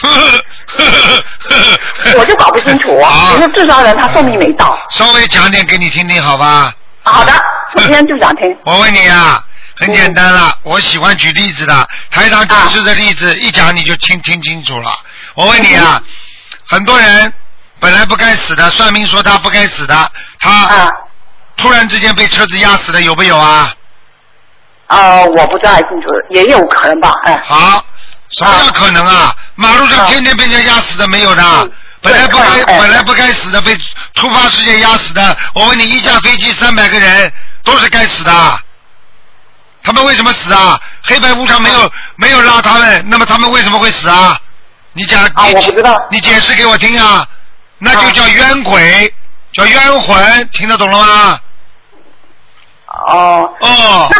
我就搞不清楚啊。你说自杀人他寿命没到。稍微讲点给你听听，好吧？好的，我今天就想听。我问你啊，很简单了，我喜欢举例子的，台长举示的例子一讲你就听听清楚了。我问你啊，很多人本来不该死的，算命说他不该死的，他啊突然之间被车子压死的有没有啊？啊，我不太清楚，也有可能吧，哎。好，什么叫可能啊？马路上天天被人家压死的没有的，嗯本来不该哎本来不该死的被突发事件压死的，我问你，一架飞机三百个人都是该死的，他们为什么死啊？黑白无常没有、没有拉他们，那么他们为什么会死啊？你讲，啊你我不知道你解释给我听啊，那就叫冤鬼，叫冤魂，听得懂了吗？哦，哦，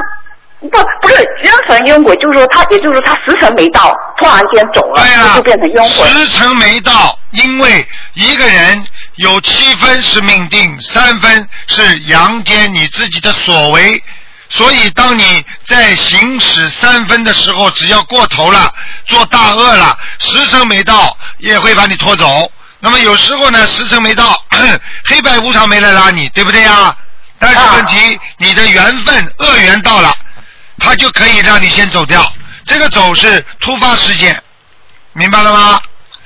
那不不是冤魂冤鬼，就是说他，也就是说他时辰没到，突然间走了，对了，就变成冤魂。时辰没到，因为一个人有七分是命定，三分是阳间你自己的所为。所以，当你在行驶三分的时候，只要过头了，做大恶了，时辰没到，也会把你拖走。那么有时候呢，时辰没到，黑白无常没来拉你，对不对呀？但是问题，你的缘分恶缘到了，他就可以让你先走掉。这个走是突发事件，明白了吗？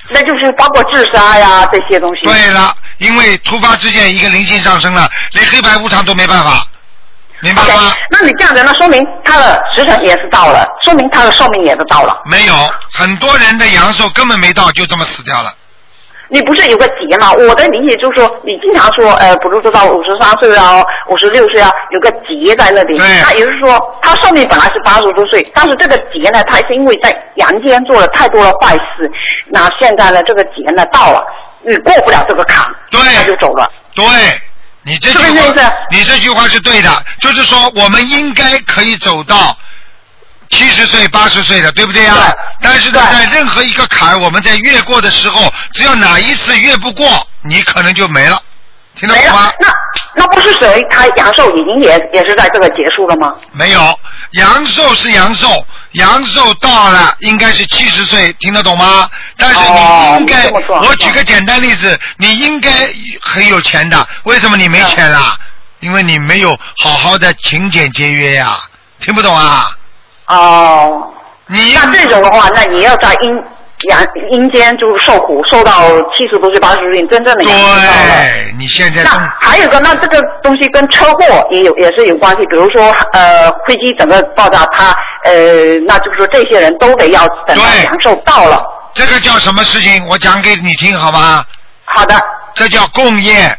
那就是包括自杀呀这些东西。对了，因为突发事件一个灵性上升了，连黑白无常都没办法，明白吗？那你这样子，那说明他的时辰也是到了，说明他的寿命也是到了。没有，很多人的阳寿根本没到，就这么死掉了。你不是有个劫吗？我的理解就是说，你经常说，呃，比如说到五十三岁啊，五十六岁啊，有个劫在那里。对那也就是说，他寿命本来是八十多岁，但是这个劫呢，他是因为在阳间做了太多的坏事，那现在呢，这个劫呢到了，你过不了这个坎，对他就走了。对，你这句话，你这句话是对的，就是说我们应该可以走到七十岁、八十岁的，对不对呀、对。但是呢，在任何一个坎儿，我们在越过的时候，只要哪一次越不过，你可能就没了，听得没懂吗了？，那那不是谁他阳寿已经也也是在这个结束了吗？没有，阳寿是阳寿，阳寿到了应该是七十岁，听得懂吗？但是哦你应该，我举个简单例子，你应该很有钱的，为什么你没钱啦？因为你没有好好的勤俭节约呀、听不懂啊？哦，你那这种的话，那你要在阴阳阴间就受苦，受到七十多岁、八十岁，真正的阳寿到了。对，你现在那还有一个，那这个东西跟车祸也有也是有关系。比如说，呃，飞机整个爆炸，它呃，那就是说这些人都得要等到对阳寿到了。这个叫什么事情？我讲给你听好吗？好的，这叫共业。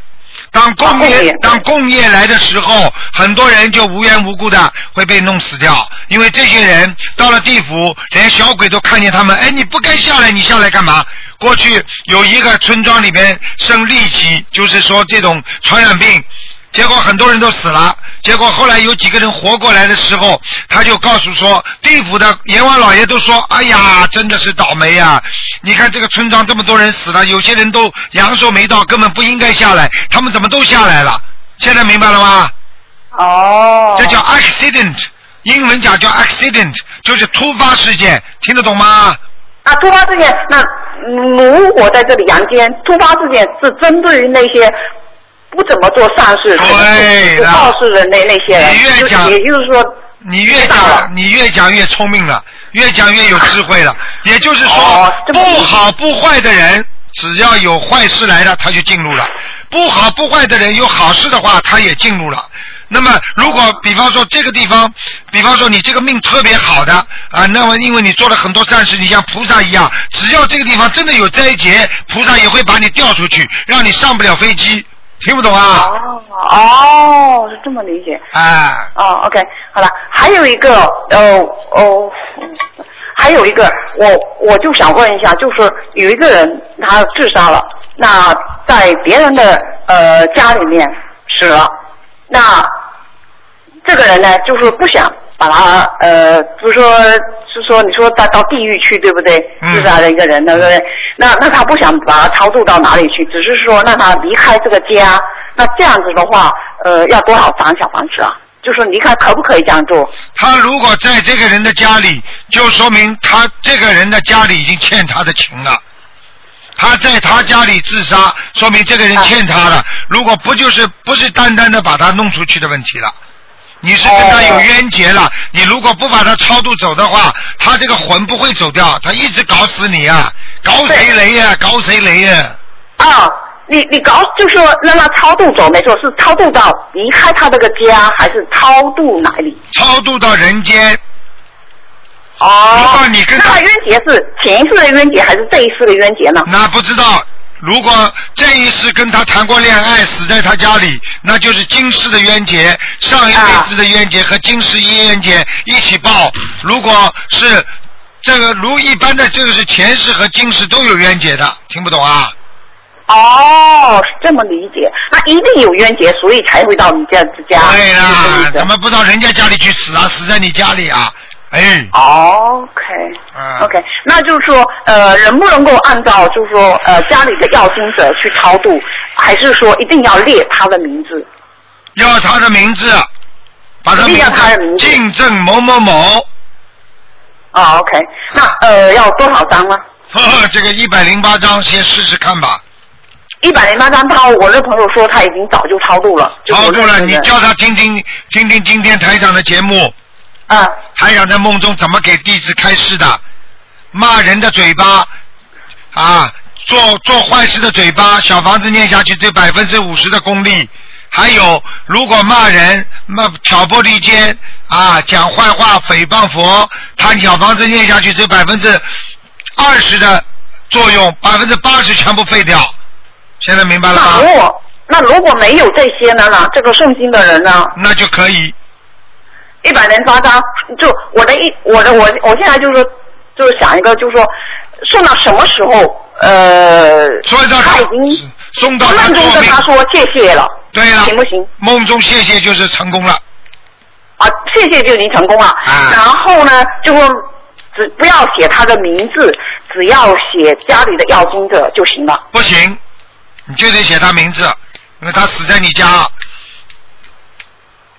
当工业、当工业来的时候，很多人就无缘无故的会被弄死掉，因为这些人到了地府，连小鬼都看见他们，哎，你不该下来，你下来干嘛？过去有一个村庄里边生痢疾，就是说这种传染病，结果很多人都死了。结果后来有几个人活过来的时候，他就告诉说，地府的阎王老爷都说：“哎呀，真的是倒霉呀、你看这个村庄这么多人死了，有些人都阳寿没到，根本不应该下来，他们怎么都下来了？现在明白了吗？哦，这叫 accident，英文讲叫 accident，就是突发事件，听得懂吗？啊，突发事件，那嗯如果在这里阳间，突发事件是针对于那些不怎么做善事、对了不好事的那那些人，你越讲也就是说，你越知道了讲，你越讲越聪明了，越讲越有智慧了。也就是说，哦不好不坏的人，只要有坏事来了，他就进入了；不好不坏的人，有好事的话，他也进入了。那么，如果比方说这个地方，比方说你这个命特别好的啊，那么因为你做了很多善事，你像菩萨一样，只要这个地方真的有灾劫，菩萨也会把你调出去，让你上不了飞机。听不懂啊？哦哦，是这么理解。哎，哦，OK，好了，还有一个，呃，哦，还有一个，我我就想问一下，就是有一个人他自杀了，那在别人的呃家里面死了，那这个人呢，就是不想把他呃，不是说是说你说他到地狱去，对不对？嗯自杀的一个人，对不对？那那他不想把他超度到哪里去，只是说让他离开这个家。那这样子的话，呃，要多少张小房子啊？就说离开可不可以这样做？他如果在这个人的家里，就说明他这个人的家里已经欠他的情了。他在他家里自杀，说明这个人欠他的。如果不就是不是单单的把他弄出去的问题了，你是跟他有冤结了。你如果不把他超度走的话，他这个魂不会走掉，他一直搞死你啊！搞谁雷呀、搞谁雷呀、啊，你你搞就说让他超度走，没错，是超度到离开他这个家，还是超度哪里？超度到人间，哦，如果你跟他冤结是前世的冤结，还是这一世的冤结呢？那不知道。如果这一世跟他谈过恋爱，死在他家里，那就是今世的冤结，上一辈子的冤结和今世一冤结一起报。如果是这个如一般的，这个是前世和今世都有冤结的，听不懂啊？哦，是这么理解，那一定有冤结，所以才会到你这之家。对啦，怎么不到人家家里去死啊？死在你家里啊？哎，OK 嗯 OK，那就是说，呃，能不能够按照就是说，呃，家里的要经者去超度，还是说一定要列他的名字？要他的名字，把他名一定要他的名字字敬正某某某。啊，OK，那呃要多少张呢？呵呵，这个一百零八张先试试看吧。一百零八张他，我那朋友说他已经早就超度了，超度了，你叫他听听听听今天台长的节目，啊台长在梦中怎么给弟子开示的？骂人的嘴巴啊，做做坏事的嘴巴，小房子念下去只有百分之五十的功力。还有，如果骂人、骂挑拨离间啊，讲坏话、诽谤佛，他小房子念下去只有百分之二十的作用，百分之八十全部废掉。现在明白了吗？那如果那如果没有这些呢呢？这个诵经的人呢？那就可以。一百零八张，就我的一我的我我现在就是就是想一个，就是说送到什么时候？呃，所以到他已经送到他梦中跟他说谢谢了，对了，行不行？梦中谢谢就是成功了。啊，谢谢就已经成功了。啊然后呢，就说只不要写他的名字，只要写家里的要经者就行了。不行，你就得写他名字，因为他死在你家。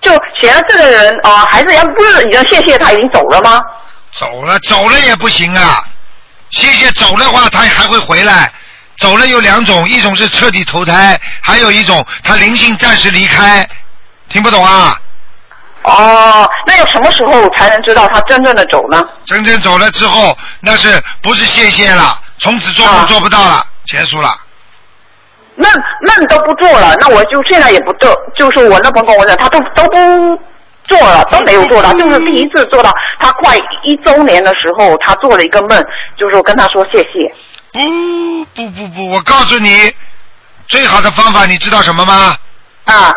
就写了这个人啊、还是要不是已经谢谢他已经走了吗？走了，走了也不行啊。谢谢走的话，他还会回来。走了有两种，一种是彻底投胎，还有一种他灵性暂时离开。听不懂啊？哦，那要什么时候才能知道他真正的走呢？真正走了之后，那是不是谢谢了？从此做梦啊做不到了，结束了。那那你都不做了，那我就现在也不做，就是我那朋友跟我讲，他都都不做了，都没有做到，就是第一次做到他快一周年的时候，他做了一个梦，就是我跟他说谢谢。不不不不，我告诉你，最好的方法你知道什么吗？啊，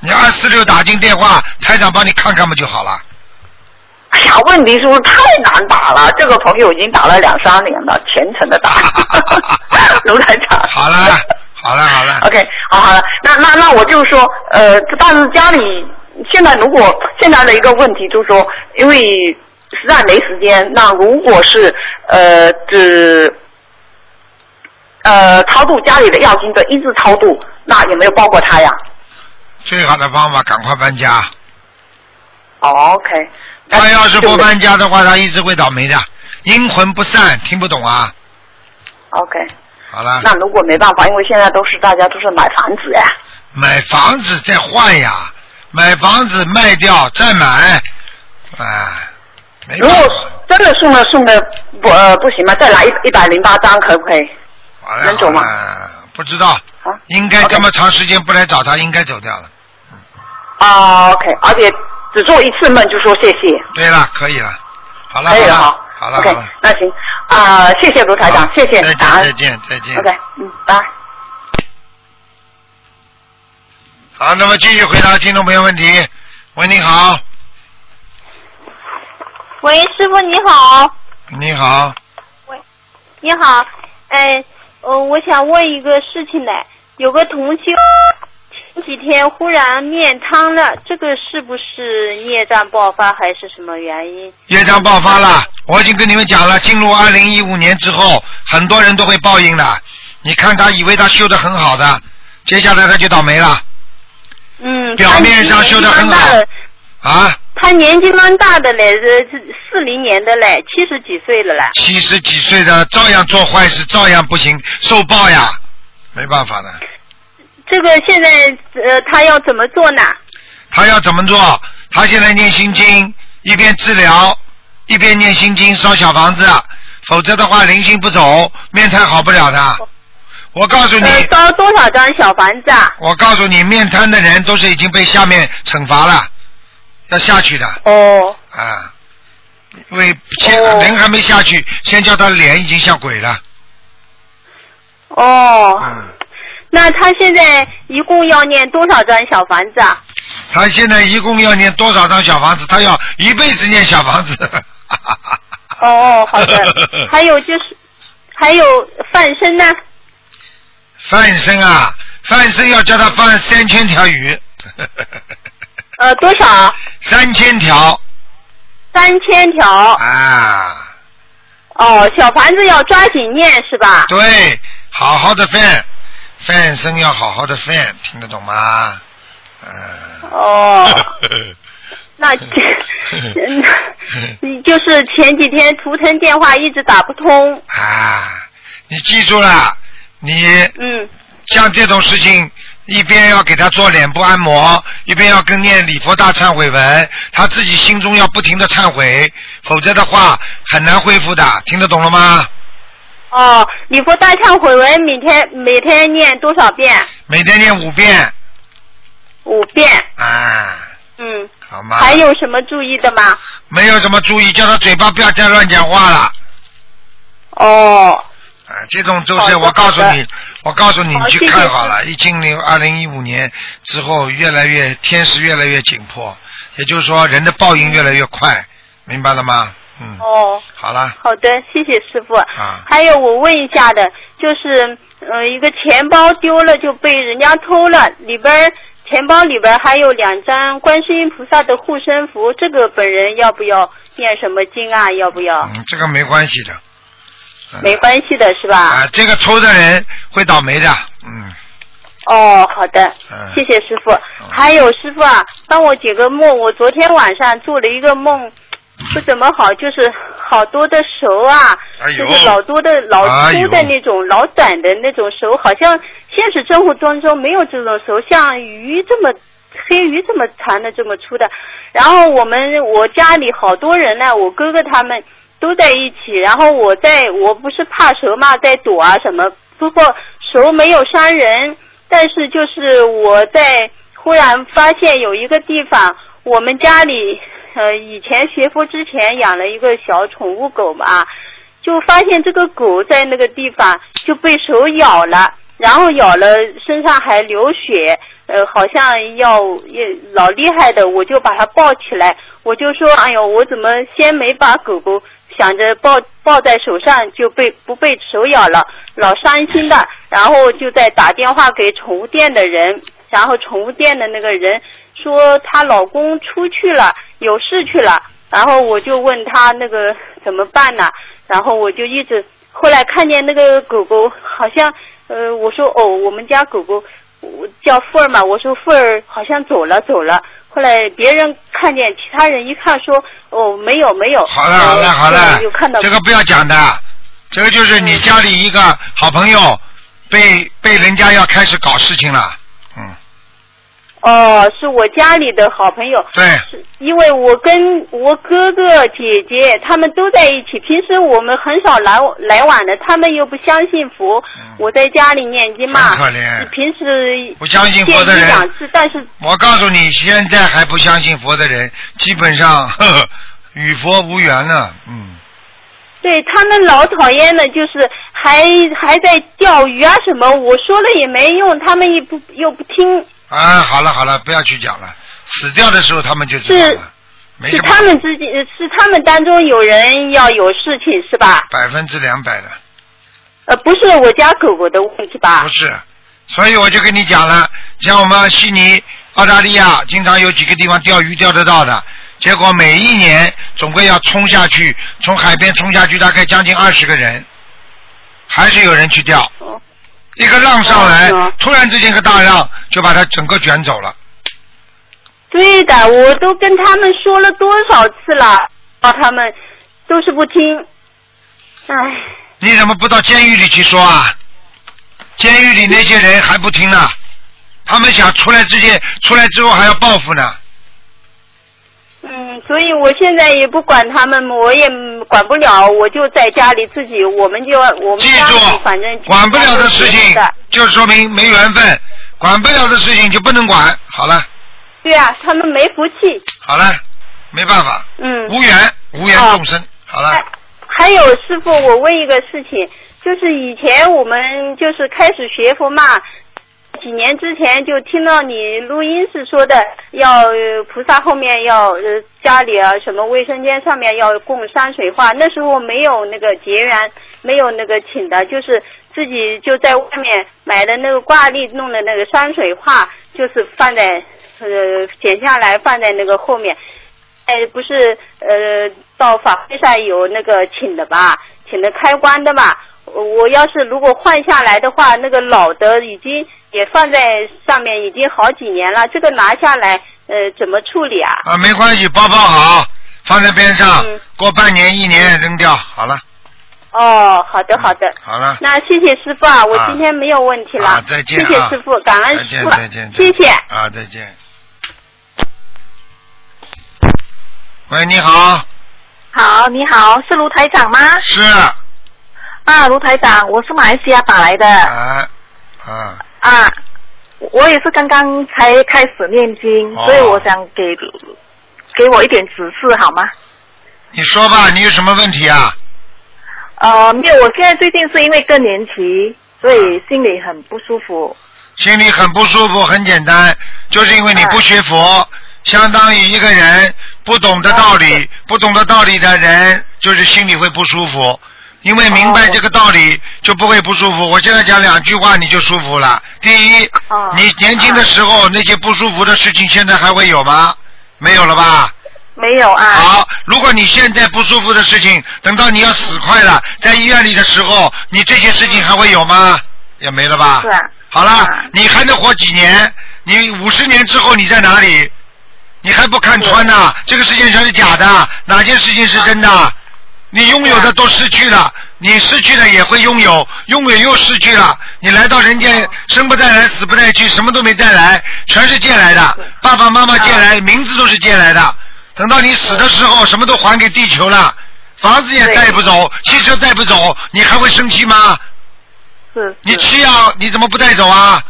你二四六打进电话，台长帮你看看不就好了？哎呀，问题是不是太难打了？这个朋友已经打了两三年了，虔诚的打，卢台长。好了，好了，好了。OK，好好了，那那那我就说，呃，但是家里现在如果现在的一个问题就是说，因为实在没时间，那如果是呃只呃超度家里的要经者一直超度，那有没有包括他呀、最好的方法，赶快搬家。哦、？OK，他要是不搬家的话，他一直会倒霉的，阴魂不散，听不懂啊？OK，好了，那如果没办法，因为现在都是大家都是买房子呀。买房子再换呀，买房子卖掉再买，啊，没如果。真的送了送的不呃不行吗？再来一一百零八张可不可以？好了能走吗不知道，啊，应该这么长时间不来找他，应该走掉了。啊，OK，而且只做一次梦就说谢谢，对了，可以了，好了，可以了好哈。好了，OK，好了。那行啊、谢谢卢台长好，谢谢再见，感恩再见，再见。OK，嗯，拜。好，那么继续回答听众朋友问题。喂，你好，喂，师傅你好，你好，喂你好，哎，呃，我想问一个事情呢，有个同修前几天忽然面瘫了，这个是不是孽障爆发还是什么原因？业障爆发了。我已经跟你们讲了，进入二零一五年之后，很多人都会报应的。你看他以为他修的很好的，接下来他就倒霉了嗯，表面上修的很好他年纪蛮大的啊！他年纪蛮大的嘞，是是四零年的嘞，七十几岁了啦。七十几岁的照样做坏事，照样不行，受报呀，没办法的。这个现在呃，他要怎么做呢？他要怎么做？他现在念心经，一边治疗，一边念心经烧小房子，否则的话灵性不走，面瘫好不了的。我告诉你，呃，烧多少张小房子啊？我告诉你，面瘫的人都是已经被下面惩罚了，要下去的哦，啊。因为先哦人还没下去，先叫他脸已经像鬼了。哦，嗯，那他现在一共要念多少张小房子啊？他现在一共要念多少张小房子？他要一辈子念小房子。哦，好的。还有就是，还有放生呢？放生啊，放生要叫他放三千条鱼。呃，多少？三千条三千条。啊，哦，小房子要抓紧念是吧？对，好好的放，放生要好好的翻，听得懂吗？嗯。哦，那嗯 你就是前几天图腾电话一直打不通。啊，你记住了，你嗯，像这种事情，一边要给他做脸部按摩，一边要跟念礼佛大忏悔文，他自己心中要不停的忏悔，否则的话很难恢复的，听得懂了吗？哦，礼佛大忏悔文每天每天念多少遍？每天念五遍五遍。啊，嗯，好吗？还有什么注意的吗？没有什么注意，叫他嘴巴不要再乱讲话了。哦，啊，这种就是我告诉你，我告诉你，你去看好了。一进入二零一五年之后，越来越天时越来越紧迫，也就是说人的报应越来越快，明白了吗？嗯，哦，好了，好的，谢谢师傅。啊还有我问一下的，就是呃一个钱包丢了就被人家偷了，里边钱包里边还有两张观世音菩萨的护身符，这个本人要不要念什么经啊？要不要？嗯，这个没关系的。嗯没关系的是吧？啊，这个偷的人会倒霉的，嗯，哦，好的嗯，谢谢师傅。还有师傅啊，帮我解个梦。我昨天晚上做了一个梦，不怎么好，就是好多的手啊，哎就是老多的老粗的那种、老短的那种手，好像现实生活当中没有这种手，像鱼这么。黑鱼这么长的，这么粗的，然后我们我家里好多人呢，我哥哥他们都在一起，然后我在我不是怕蛇嘛，在躲啊什么，不过蛇没有伤人，但是就是我在忽然发现有一个地方，我们家里呃以前学佛之前养了一个小宠物狗嘛，就发现这个狗在那个地方就被手咬了，然后咬了身上还流血，呃，好像要也老厉害的，我就把它抱起来，我就说，哎呦，我怎么先没把狗狗想着抱抱在手上就被不被手咬了，老伤心的，然后就在打电话给宠物店的人，然后宠物店的那个人说她老公出去了，有事去了，然后我就问他那个怎么办呢？然后我就一直后来看见那个狗狗好像呃，我说哦，我们家狗狗叫富儿嘛，我说富儿好像走了走了。后来别人看见，其他人一看说哦没有没有。好了好了好了就看到，这个不要讲的，这个就是你家里一个好朋友被被人家要开始搞事情了，哦，是我家里的好朋友。对，是因为我跟我哥哥姐姐他们都在一起，平时我们很少来来往的，他们又不相信佛，我在家里念经嘛。可怜平时不相信佛的人但是我告诉你，现在还不相信佛的人，基本上呵呵与佛无缘了，嗯，对他们老讨厌的，就是还还在钓鱼啊什么，我说了也没用，他们也不又不听，啊，好了好了，不要去讲了，死掉的时候他们就知道是了，没是他们之间是他们当中有人要有事情是吧？百分之两百的，呃，不是我家狗狗的问题吧不？是，所以我就跟你讲了，像我们悉尼、澳大利亚，经常有几个地方钓鱼钓得到的，结果每一年总归要冲下去，从海边冲下去，大概将近二十个人，还是有人去钓。哦一个浪上来哦，突然之间一个大浪就把它整个卷走了。对的，我都跟他们说了多少次了，啊，他们都是不听。唉，你怎么不到监狱里去说啊？监狱里那些人还不听呢，他们想出来之前，出来之后还要报复呢。嗯，所以我现在也不管他们，我也管不了，我就在家里自己，我们就我们记家里住反正，管不了的事情，就说明没缘分；管不了的事情就不能管。好了，对啊，他们没福气。好了，没办法，嗯，无缘无缘众生。好了，还还有师傅，我问一个事情，就是以前我们就是开始学佛嘛，几年之前就听到你录音是说的要菩萨后面要呃家里啊什么卫生间上面要供山水画，那时候没有那个结缘，没有那个请的，就是自己就在外面买的那个挂历弄的那个山水画，就是放在呃剪下来放在那个后面。哎，不是，呃，到法会上有那个请的吧，请的开光的吧。我要是如果换下来的话，那个老的已经也放在上面，已经好几年了。这个拿下来，呃，怎么处理啊？啊，没关系，包包好，放在边上，嗯过半年一年扔掉，好了，哦，好的好的。好了。那谢谢师傅啊，我啊今天没有问题了。啊再见啊谢谢师傅，感恩师傅再见，谢谢。啊，再见。喂，你好，好，你好，是卢台长吗？是，啊，卢台长，我是马来西亚打来的。啊，啊，啊，我也是刚刚才开始念经，哦所以我想给给我一点指示好吗？你说吧，你有什么问题啊？呃，没有，我现在最近是因为更年期，所以心里很不舒服。心里很不舒服，很简单，就是因为你不学佛，相当于一个人不懂得道理，不懂得道理的人，就是心里会不舒服。因为明白这个道理，就不会不舒服。我现在讲两句话，你就舒服了。第一，你年轻的时候那些不舒服的事情，现在还会有吗？没有了吧？没有啊。好，如果你现在不舒服的事情，等到你要死快了，在医院里的时候，你这些事情还会有吗？也没了吧？是啊。好了，你还能活几年？你五十年之后你在哪里？你还不看穿呐？这个事情全是假的，哪件事情是真的？你拥有的都失去了，你失去了也会拥有，拥有又失去了。你来到人间，生不带来，死不带去，什么都没带来，全是借来的。爸爸妈妈借来，名字都是借来的。等到你死的时候，什么都还给地球了，房子也带不走，汽车带不走，你还会生气吗？是。你气啊，你怎么不带走啊？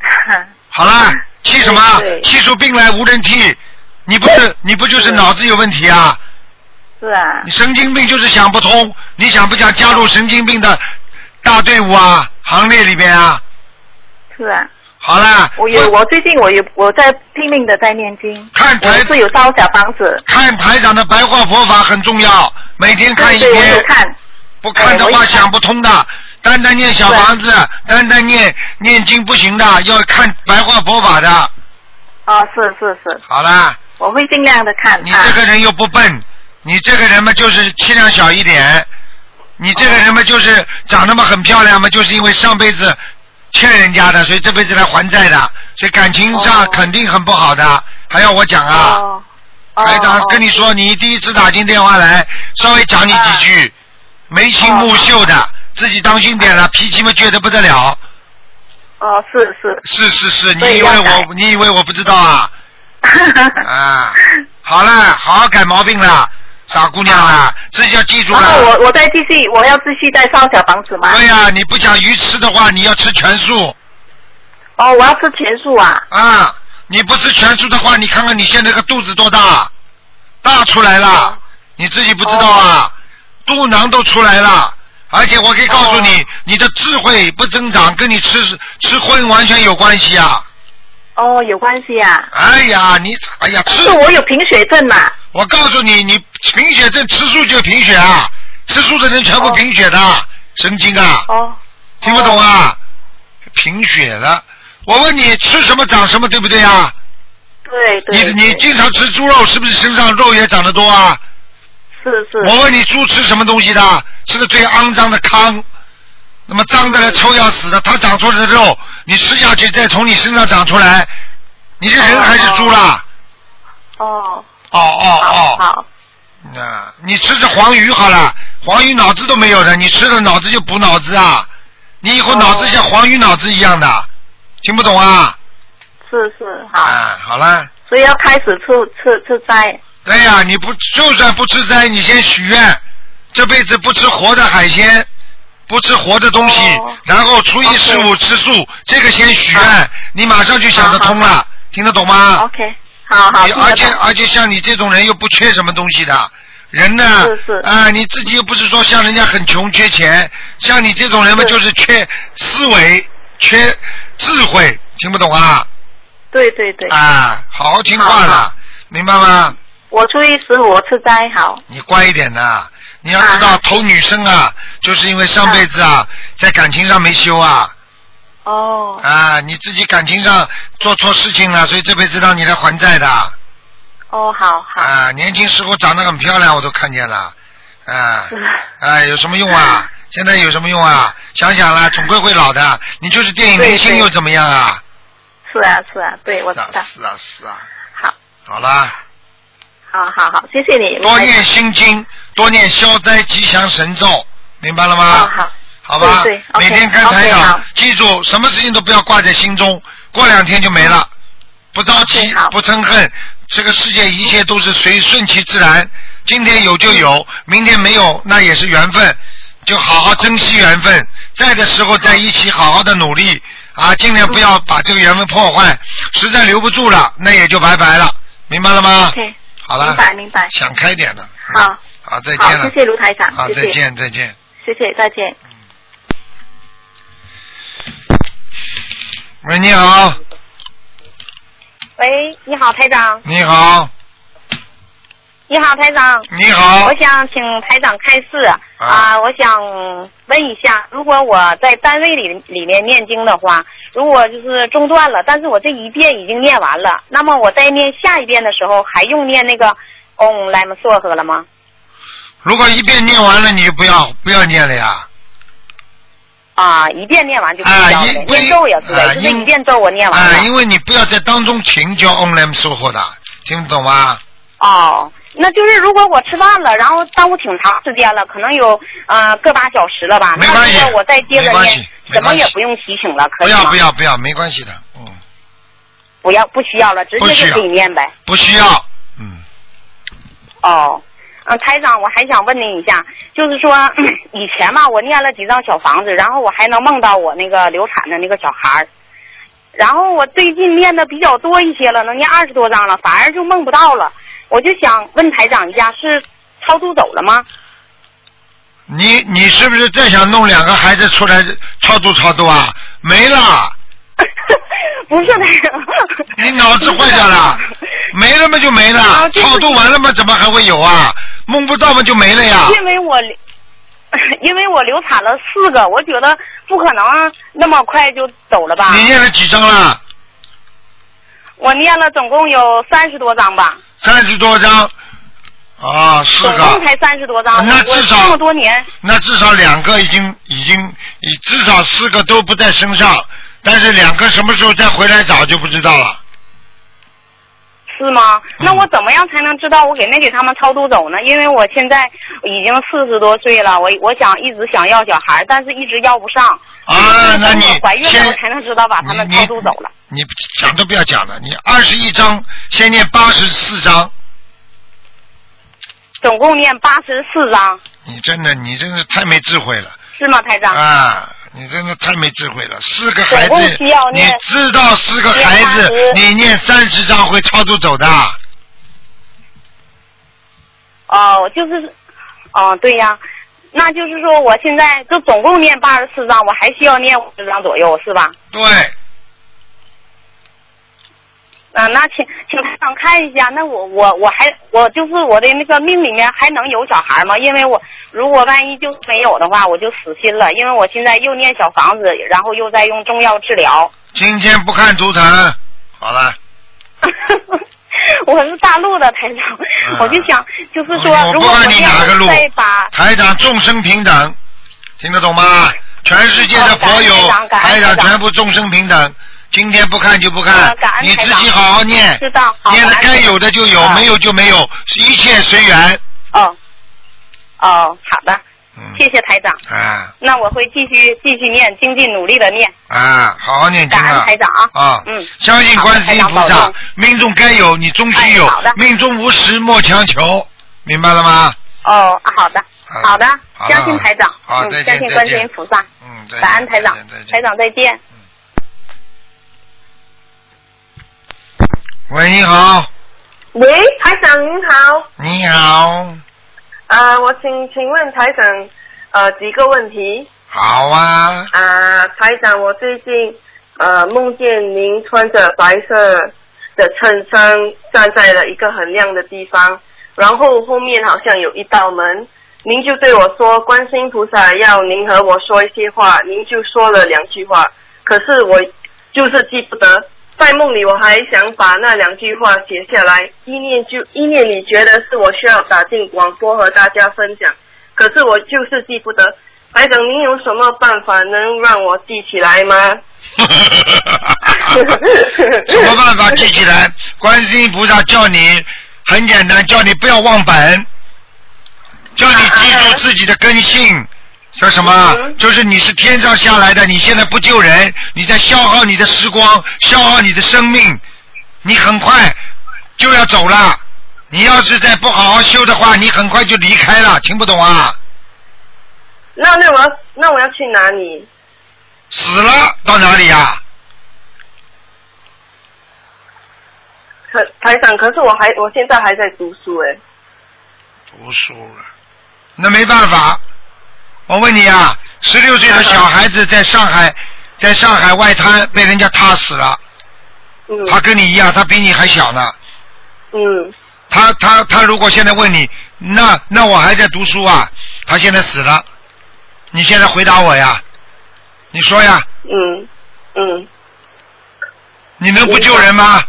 好了，气什么？气出病来无人替。你不是你不就是脑子有问题啊？是啊。你神经病就是想不通，你想不想加入神经病的大队伍啊？行列里边啊？是啊。好啦。我有，我最近我有我在拼命的在念经。看台我是有烧小房子。看台长的白话佛法很重要，每天看一对对我篇有。看。不看的话想不通的，单单念小房子，单单念念经不行的，要看白话佛法的。哦，是是是。好啦。我会尽量的看。你这个人又不笨，你这个人嘛就是气量小一点，你这个人嘛就是长那么很漂亮嘛，就是因为上辈子欠人家的，所以这辈子来还债的，所以感情上肯定很不好的，还要我讲啊？台长跟你说，你第一次打进电话来，稍微讲你几句，眉清目秀的，自己当心点了，脾气嘛倔得不得了。哦，是是。是是是，你以为我你以为我不知道啊？啊，好了，好好改毛病了，傻姑娘啊，自己要记住然后了。我我再继续，我要继续再烧小房子吗？对呀、你不讲鱼吃的话，你要吃全素哦，我要吃全素啊。啊！你不吃全素的话，你看看你现在个肚子多大，大出来了，你自己不知道啊，肚囊都出来了。而且我可以告诉你，你的智慧不增长，跟你吃吃荤完全有关系啊！哦，有关系啊。哎呀，你哎呀，吃是我有贫血症嘛？我告诉你，你贫血症吃素就贫血啊，吃素的人全部贫血的，神经啊！哦。听不懂啊？贫血了。我问你，吃什么长什么，对不对啊？对对。你你经常吃猪肉，是不是身上肉也长得多啊？是是。我问你，猪吃什么东西的？吃的最肮脏的糠，那么脏的来臭要死的，它长出来的肉，你吃下去再从你身上长出来，你是人还是猪啦？哦。哦哦哦。好。啊，你吃着黄鱼好了，黄鱼脑子都没有的，你吃了脑子就补脑子啊，你以后脑子像黄鱼脑子一样的，听不懂啊？是是好。啊，好了。所以要开始吃吃吃斋。对呀、你不就算不吃斋，你先许愿，这辈子不吃活的海鲜，不吃活的东西，然后初一十五吃素，这个先许愿，你马上就想得通了，听得懂吗？OK，好好。你而且而且像你这种人又不缺什么东西的，人呢，是是啊，你自己又不是说像人家很穷缺钱，像你这种人嘛，就是缺思维、缺智慧，听不懂啊？对对对，啊，好好听话好了，明白吗？我初一十五吃斋好。你乖一点的，你要知道啊投女生啊，就是因为上辈子啊，在感情上没修啊，哦啊，你自己感情上做错事情了，所以这辈子让你来还债的。哦，好好。啊，年轻时候长得很漂亮，我都看见了，啊是，啊，有什么用啊？现在有什么用啊？想想啦，总归会老的。你就是电影明星又怎么样啊？是啊是啊，对我知道。是啊是啊。好，好啦，好好好，谢谢你。多念心经，多念消灾吉祥神咒，明白了吗？哦，好。好吧，对对每天看台长好记住，什么事情都不要挂在心中，过两天就没了，不着急不嗔恨，这个世界一切都是随顺其自然，今天有就有，明天没有那也是缘分，就好好珍惜缘分，在的时候在一起好好的努力啊，尽量不要把这个缘分破坏，实在留不住了，那也就拜拜了，明白了吗好了明，白明白。想开点了，好，好，再，见了谢，谢卢台长，好，再见，再见。谢谢，再见。喂，你好，喂，你好，台长。你好，你好，台长。你好我，想请台长开示啊、我想问一下，如果我在单位里里面念经的话，如果就是中断了，但是我这一遍已经念完了，那么我在念下一遍的时候，还用念那个 Om Lam s 了吗？如果一遍念完了，你就不要不要念了呀。啊，一遍念完就不啊要了，因念咒也是的，啊就是一遍咒我念完了。啊，因为你不要在当中停教 on lam 收获的，听得懂吗？哦，那就是如果我吃饭了，然后耽误挺长时间了，可能有呃个把小时了吧？没关系那我再接着念，什么也不用提醒了，可不要？不要不要，没关系的，嗯，不要，不需要了，直接就可以念呗。不需要，嗯，哦，嗯、台长，我还想问您一下，就是说以前嘛，我念了几张小房子，然后我还能梦到我那个流产的那个小孩儿，然后我最近念的比较多一些了，能念二十多张了，反而就梦不到了。我就想问台长一下，是超度走了吗？你你是不是再想弄两个孩子出来超度超度啊？没了，不是台长，你脑子坏掉了，没了嘛就没了啊，超度完了嘛怎么还会有啊？梦不到嘛就没了呀。因为我 因为我流产了四个，我觉得不可能那么快就走了吧。你念了几张了？我念了总共有三十多张吧，三十多张，啊，四个总共个，才三十多张。那至少这么多年，那至少两个已经已经，至少四个都不在身上，但是两个什么时候再回来找就不知道了。是吗？嗯那我怎么样才能知道我给没给他们超度走呢？因为我现在已经四十多岁了，我我想一直想要小孩，但是一直要不上。啊，那你怀孕了，我才能知道把他们超度走了。你讲都不要讲了，你二十一章，先念八十四章，总共念八十四章，你真的你真的太没智慧了是吗，台长？啊！你真的太没智慧了，四个孩子你知道四个孩子，你念三十章会超度走的。哦，就是，哦，对呀，那就是说我现在就总共念八十四章，我还需要念五十章左右，是吧？对，嗯、那请请台长看一下，那我我我还我就是我的那个命里面还能有小孩吗？因为我如果万一就是没有的话，我就死心了，因为我现在又念小房子，然后又在用中药治疗。今天不看图腾，好了。我是大陆的台长，嗯我就想就是说，如果你这样哪个路再把台长众生平等，听得懂吗？全世界的佛友台长全部众生平等。今天不看就不看你自己好好念，知道好念的该有的就有，啊没有就没有，一切随缘。哦。哦好的，嗯，谢谢台长。啊。那我会继续继续念，精进努力的念。啊，好好念经啊。感恩台长啊。啊，嗯。相信观世音菩萨命中该有你终须有哎好的，命中无时莫强求，明白了吗？哦，好的，好好的，相信台长，嗯，相信观世音菩萨，嗯，感恩台长。台长再见。喂，你好，喂，台长您好，你好，呃，我请请问台长，呃，几个问题。好啊，啊、台长，我最近呃梦见您穿着白色的衬衫站在了一个很亮的地方，然后后面好像有一道门，您就对我说，观世音菩萨要您和我说一些话，您就说了两句话，可是我就是记不得。在梦里，我还想把那两句话写下来，意念就意念你觉得是我需要打进广播和大家分享，可是我就是记不得。台长，您有什么办法能让我记起来吗？什么办法记起来？观世音菩萨叫你很简单，叫你不要忘本，叫你记住自己的根性。说什么？就是你是天上下来的，你现在不救人，你在消耗你的时光，消耗你的生命，你很快就要走了。你要是再不好好修的话，你很快就离开了。听不懂啊？那那我要那我要去哪里？死了到哪里呀、可台长，可是我还我现在还在读书哎。读书了，那没办法。我问你啊，十六岁的小孩子在上海，在上海外滩被人家踏死了，嗯他跟你一样，他比你还小呢。嗯他他他如果现在问你，那那我还在读书啊？他现在死了，你现在回答我呀？你说呀？嗯嗯，你能不救人吗？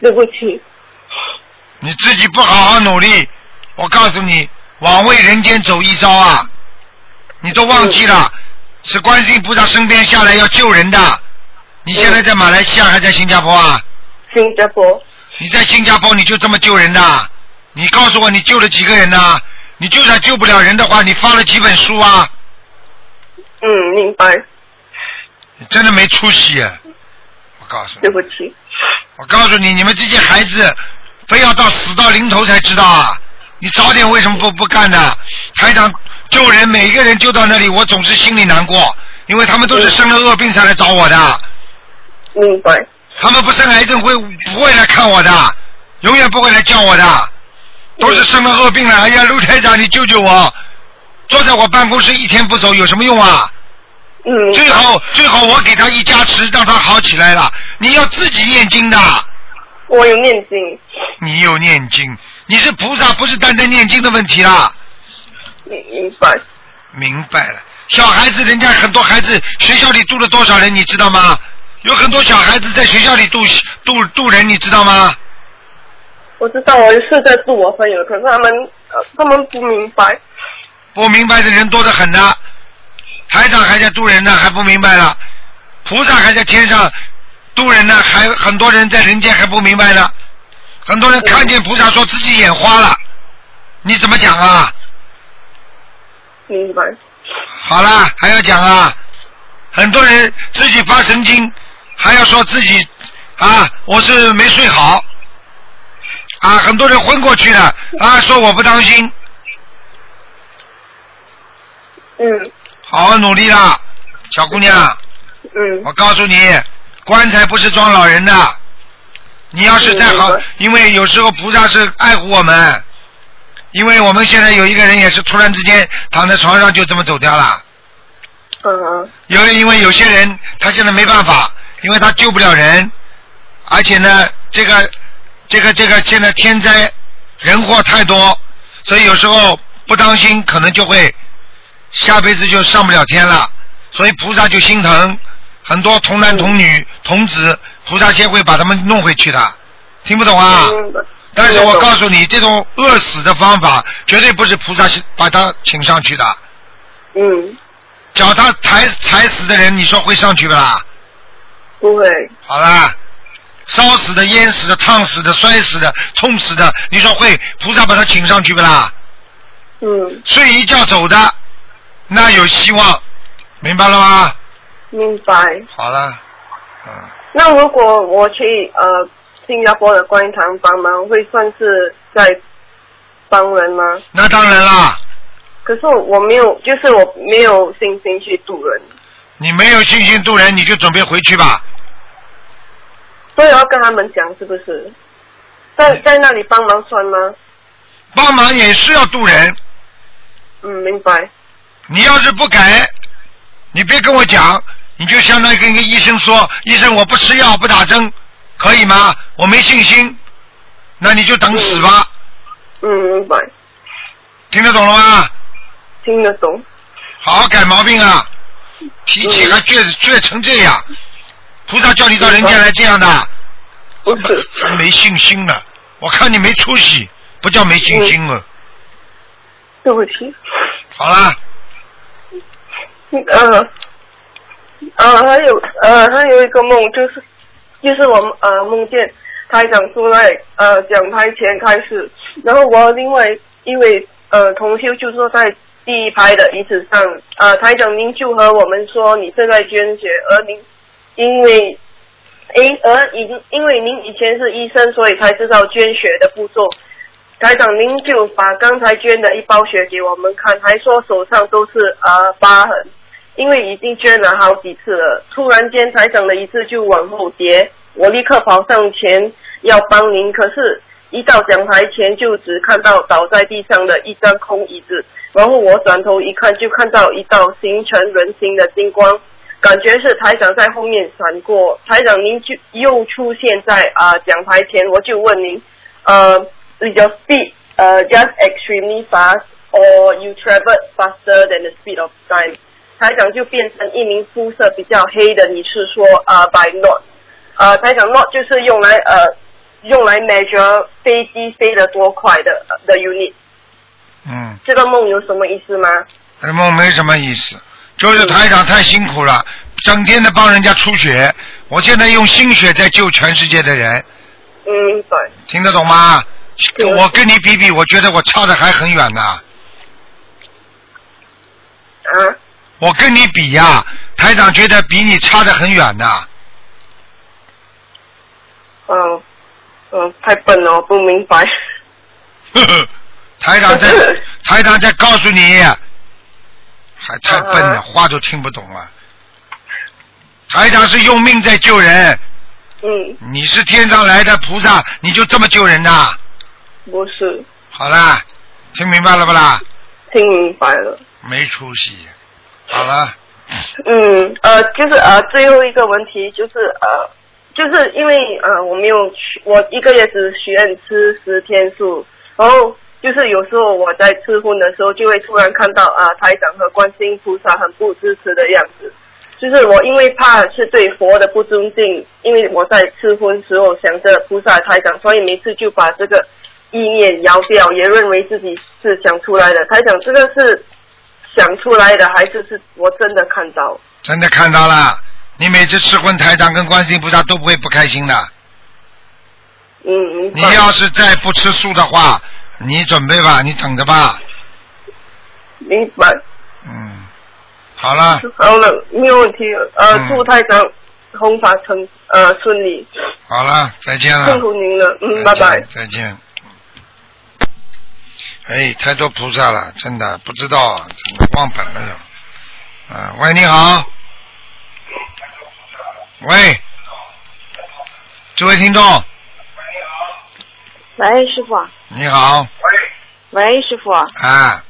对不起。你自己不好好努力，我告诉你，枉为人间走一遭啊！你都忘记了，是观世音菩萨升天下来要救人的。你现在在马来西亚还在新加坡啊？新加坡。你在新加坡你就这么救人的？你告诉我你救了几个人呢？你就算救不了人的话，你发了几本书啊？嗯，明白。你真的没出息啊！我告诉你，对不起。我告诉你，你们这些孩子，非要到死到临头才知道啊！你早点为什么不不干呢？台长救人，每一个人救到那里，我总是心里难过，因为他们都是生了恶病才来找我的。明白。他们不生癌症会不会来看我的，永远不会来叫我的，都是生了恶病了。哎呀，陆台长，你救救我！坐在我办公室一天不走有什么用啊？嗯。最好最好我给他一加持，让他好起来了。你要自己念经的。我有念经。你有念经，你是菩萨，不是单单念经的问题啦。明明白。明白了，小孩子，人家很多孩子学校里度了多少人，你知道吗？有很多小孩子在学校里度度度人，你知道吗？我知道，我是在度我朋友，可是他们呃，他们不明白。不明白的人多得很呢，台长还在度人呢，还不明白了。菩萨还在天上度人呢，还很多人在人间还不明白呢。很多人看见菩萨说自己眼花了，你怎么讲啊？明白。好啦，还要讲啊？很多人自己发神经，还要说自己啊，我是没睡好啊，很多人昏过去了啊，说我不当心，嗯好好努力啦，小姑娘。嗯。我告诉你，棺材不是装老人的。你要是再好，因为有时候菩萨是爱护我们，因为我们现在有一个人也是突然之间躺在床上就这么走掉了。嗯有因为有些人他现在没办法，因为他救不了人，而且呢，这个这个这个现在天灾人祸太多，所以有时候不当心可能就会下辈子就上不了天了，所以菩萨就心疼很多童男童女童子，菩萨先会把他们弄回去的，听不懂啊？但是我告诉你，这种饿死的方法绝对不是菩萨把他请上去的。嗯。脚踏踩踩死的人，你说会上去不啦？不会。好啦，烧死的、淹死的、烫死的、摔死的、痛死的，你说会菩萨把他请上去不啦？嗯。睡一觉走的，那有希望，明白了吗？明白。好了，嗯，那如果我去呃新加坡的观音堂帮忙，会算是在帮人吗？那当然啦，可是我没有，就是我没有信心去渡人，你没有信心渡人，你就准备回去吧。所以我要跟他们讲，是不是？在在那里帮忙算吗？帮忙也是要渡人。嗯，明白。你要是不改，你别跟我讲，你就相当于跟一个医生说，医生我不吃药不打针，可以吗？我没信心，那你就等死吧。嗯，明白。听得懂了吗？听得懂。好好改毛病啊！脾气还倔倔成这样，菩萨叫你到人间来这样的，不是还没信心呢。我看你没出息，不叫没信心了。对不起。好了，呃，呃，还有呃，还有一个梦，就是就是我们呃梦见台长坐在呃讲台前开始，然后我另外一位呃同修就坐在第一排的椅子上，呃台长您就和我们说你正在捐血，而您因为因而因因为您以前是医生，所以才知道捐血的步骤。台长，您就把刚才捐的一包血给我们看，还说手上都是呃疤痕，因为已经捐了好几次了。突然间，台长的椅子就往后跌，我立刻跑上前要帮您，可是，一到讲台前就只看到倒在地上的一张空椅子，然后我转头一看，就看到一道形成人形的金光，感觉是台长在后面闪过。台长，您就又出现在啊、讲台前，我就问您，呃。with your speed uh, just extremely fast or you travel faster than the speed of time。台长就变成一名肤色比较黑的，你是说啊、uh, by knot？呃，台长 knot 就是用来呃用来 measure 飞机飞得多快的的 unit。嗯，这个梦有什么意思吗？这梦没什么意思，就是台长太辛苦了，整天的帮人家出血，我现在用心血在救全世界的人，嗯，明白。听得懂吗？我跟你比比，我觉得我差的还很远呢。啊？我跟你比呀、台长觉得比你差得很远呢。嗯嗯，太笨了，我不明白。呵呵，台长在，台长在告诉你，还太笨了，话都听不懂了。台长是用命在救人，嗯，你是天上来的菩萨，你就这么救人呐？不是，好啦，听明白了不啦？听明白了。没出息。好了，嗯，呃，就是呃，最后一个问题就是呃，就是因为呃，我没有，我一个月只许愿吃十天素，然后就是有时候我在吃荤的时候，就会突然看到啊、台长和观世音菩萨很不支持的样子。就是我因为怕是对佛的不尊敬，因为我在吃荤时候想着菩萨台长，所以每次就把这个意念摇掉，也认为自己是想出来的。台长，这个是想出来的，还是是我真的看到？真的看到了，你每次吃荤，台长跟观世音菩萨都不会不开心的。嗯，嗯你要是再不吃素的话，你准备吧，你等着吧。明白。嗯，好了，好了，没有问题。呃，嗯祝台长弘法成呃顺利，好了，再见了。辛苦您了。嗯，拜拜。再见。哎，太多菩萨了，真的不知道啊，真的忘本了又。啊，喂，你好。喂，这位听众，喂，师傅。你好。喂，喂师傅。啊，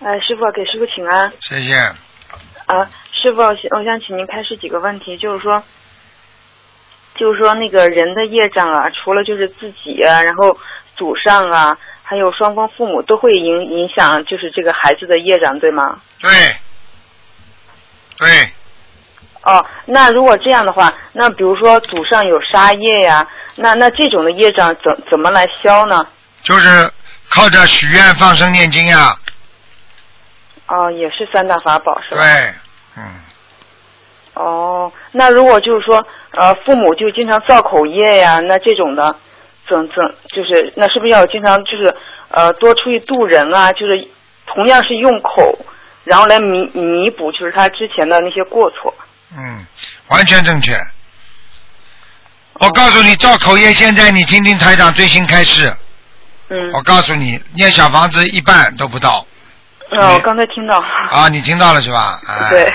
呃，师傅给师傅请安。谢谢。啊，师傅，我想请您开示几个问题，就是说，就是说那个人的业障啊，除了就是自己啊，然后祖上啊，还有双方父母都会影影响，就是这个孩子的业障，对吗？对。对，哦，那如果这样的话，那比如说祖上有杀业呀，那那这种的业障怎怎么来消呢？就是靠着许愿、放生、念经呀。哦，也是三大法宝是吧？对，嗯，哦，那如果就是说，呃，父母就经常造口业呀，那这种的，怎怎就是那是不是要经常就是呃多出去度人啊？就是同样是用口，然后来弥弥补就是他之前的那些过错。嗯，完全正确。我告诉你，造口业，现在你听听台长最新开示。嗯。我告诉你，念小房子一半都不到哦，我刚才听到。啊！你听到了是吧？哎、对。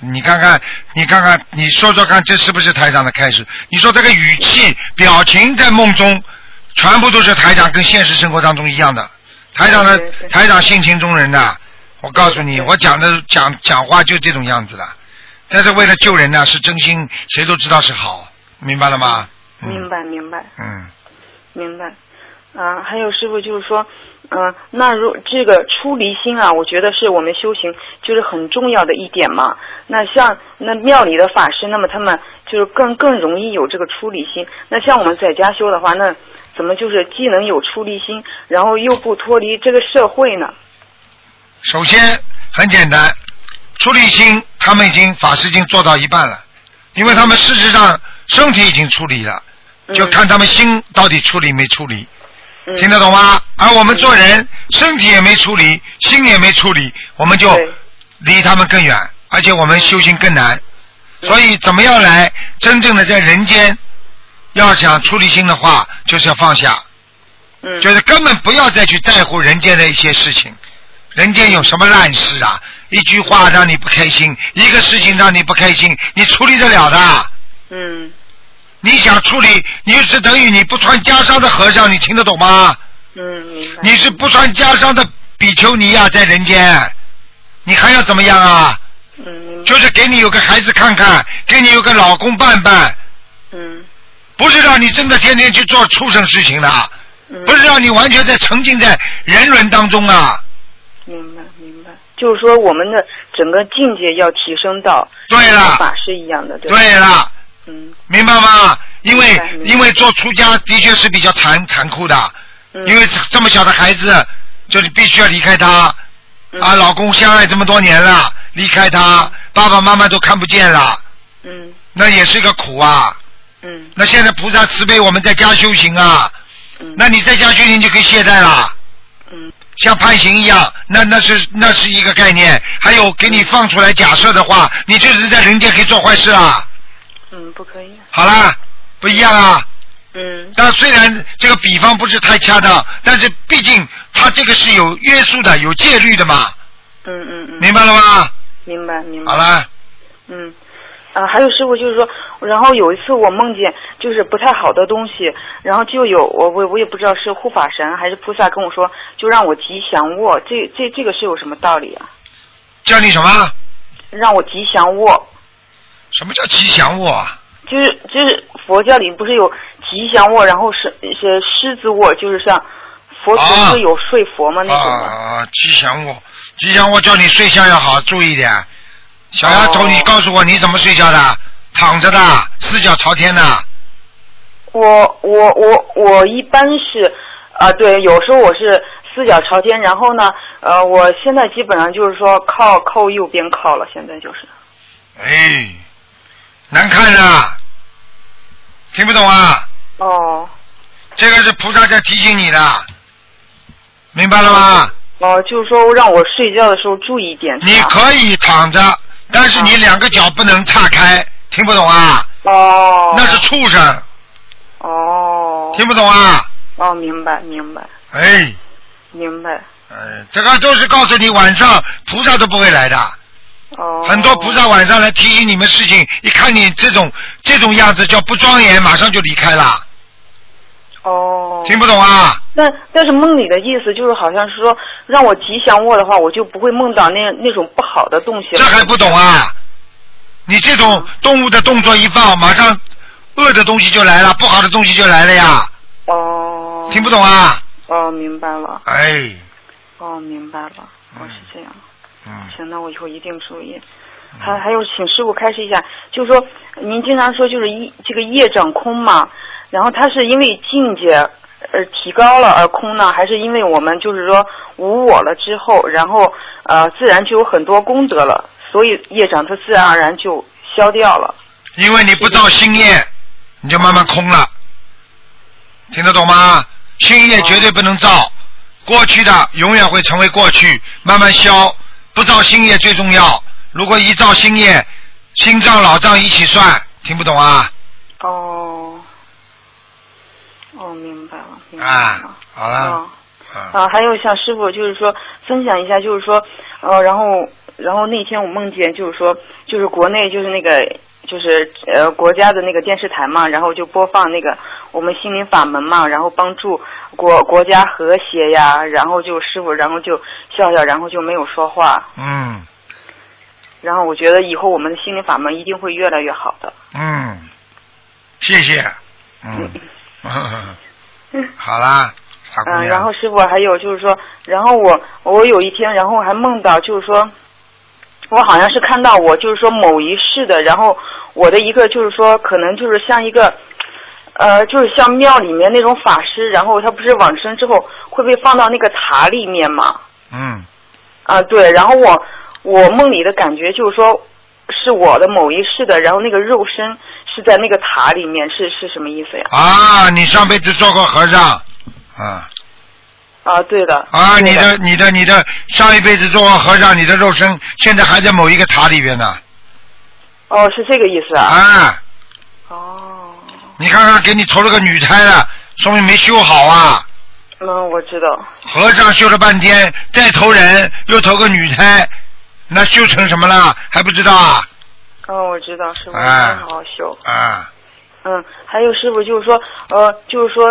你看看，你看看，你说说看，这是不是台长的开始？你说这个语气、表情在梦中全部都是台长跟现实生活当中一样的。台长的台长性情中人的，我告诉你，我讲的讲讲话就这种样子的，但是为了救人呢，是真心，谁都知道是好，明白了吗？明白明白嗯，明白。啊，还有师傅就是说，嗯、那如这个出离心啊，我觉得是我们修行就是很重要的一点嘛。那像那庙里的法师，那么他们就是更更容易有这个出离心。那像我们在家修的话，那怎么就是既能有出离心，然后又不脱离这个社会呢？首先很简单，出离心他们已经法师已经做到一半了，因为他们事实上身体已经处理了，就看他们心到底处理没处理。听得懂吗？而我们做人，身体也没处理，心也没处理，我们就离他们更远，而且我们修行更难。所以，怎么样来真正的在人间，要想处理心的话，就是要放下，嗯就是根本不要再去在乎人间的一些事情。人间有什么烂事啊？一句话让你不开心，一个事情让你不开心，你处理得了的？嗯你想处理，你是等于你不穿袈裟的和尚，你听得懂吗？嗯，明白。你是不穿袈裟的比丘尼呀、在人间，你还要怎么样啊？嗯，就是给你有个孩子看看，给你有个老公伴伴，嗯。不是让你真的天天去做畜生事情的，嗯。不是让你完全在沉浸在人伦当中啊。明白明白，就是说我们的整个境界要提升到对了。法师一样的，对对了，嗯。明白吗？因为因为做出家的确是比较残残酷的，嗯。因为这这么小的孩子，就你必须要离开他，嗯。啊，老公相爱这么多年了，离开他，爸爸妈妈都看不见了，嗯。那也是个苦啊。嗯。那现在菩萨慈悲，我们在家修行啊，嗯。那你在家修行就可以懈怠了。嗯。像判刑一样，那那是那是一个概念。还有给你放出来假设的话，你就是在人间可以做坏事啊。嗯，不可以。好啦，不一样啊。嗯但虽然这个比方不是太恰当，但是毕竟它这个是有约束的、有戒律的嘛，嗯嗯嗯，明白了吗？明白明白。好啦，嗯，啊，还有师傅就是说，然后有一次我梦见就是不太好的东西，然后就有我我我也不知道是护法神还是菩萨跟我说，就让我吉祥卧，这这这个是有什么道理啊？叫你什么？让我吉祥卧，什么叫吉祥卧啊？就是就是佛教里不是有吉祥卧，然后是是狮子卧，就是像佛祖啊会有睡佛吗那种的？啊，吉祥卧，吉祥卧叫你睡觉要好注意点。小丫头，哦你告诉我你怎么睡觉的？躺着的，四脚朝天的。我我我我一般是啊、对，有时候我是四脚朝天，然后呢，呃，我现在基本上就是说靠靠右边靠了，现在就是。哎，难看啊！听不懂啊？哦这个是菩萨在提醒你的，明白了吗？哦，就是说让我睡觉的时候注意一点。你可以躺着，但是你两个脚不能岔开，听不懂啊？哦。那是畜生，哦。听不懂啊？哦，明白明白哎，明白。哎，这个都是告诉你晚上菩萨都不会来的。哦。很多菩萨晚上来提醒你们事情，一看你这种这种样子叫不庄严，马上就离开了。哦。听不懂啊？那但是梦里的意思就是好像是说让我吉祥卧的话，我就不会梦到那那种不好的东西了。这还不懂啊？你这种动物的动作一放，马上恶的东西就来了，不好的东西就来了呀。哦。听不懂啊？哦，明白了。哎，哦，明白了。哦，是这样。嗯，行，那我以后一定注意。还还有，请师傅开示一下，就是说您经常说就是一这个业障空嘛，然后它是因为境界呃提高了而空呢，还是因为我们就是说无我了之后，然后呃自然就有很多功德了，所以业障它自然而然就消掉了。因为你不造新业，你就慢慢空了。听得懂吗？新业绝对不能造，过去的永远会成为过去，慢慢消。不造新业最重要。如果一造新业，新账老账一起算，听不懂啊？哦，哦，明白了，明白了。啊，好了。哦啊，还有像师傅就是说分享一下，就是说，呃，然后然后那天我梦见就是说，就是国内就是那个就是呃国家的那个电视台嘛，然后就播放那个我们心灵法门嘛，然后帮助国国家和谐呀，然后就师傅，然后就笑笑，然后就没有说话，嗯。然后我觉得以后我们的心灵法门一定会越来越好的。嗯，谢谢，嗯，好啦，嗯，然后师傅还有就是说，然后我我有一天，然后还梦到就是说，我好像是看到我就是说某一世的，然后我的一个就是说可能就是像一个。呃，就是像庙里面那种法师，然后他不是往生之后会被放到那个塔里面吗？嗯，啊，对，然后我我梦里的感觉就是说，是我的某一世的，然后那个肉身是在那个塔里面，是是什么意思呀？啊，你上辈子做过和尚，啊啊，对的。啊，对你的你的你的上一辈子做过和尚，你的肉身现在还在某一个塔里边呢。哦，是这个意思啊。啊。哦。你看看，给你投了个女胎了，说明没修好啊。嗯，我知道。和尚修了半天，再投人，又投个女胎，那修成什么了？还不知道啊？哦，我知道，师傅，好好修。啊，嗯，还有师傅就是说，呃，就是说，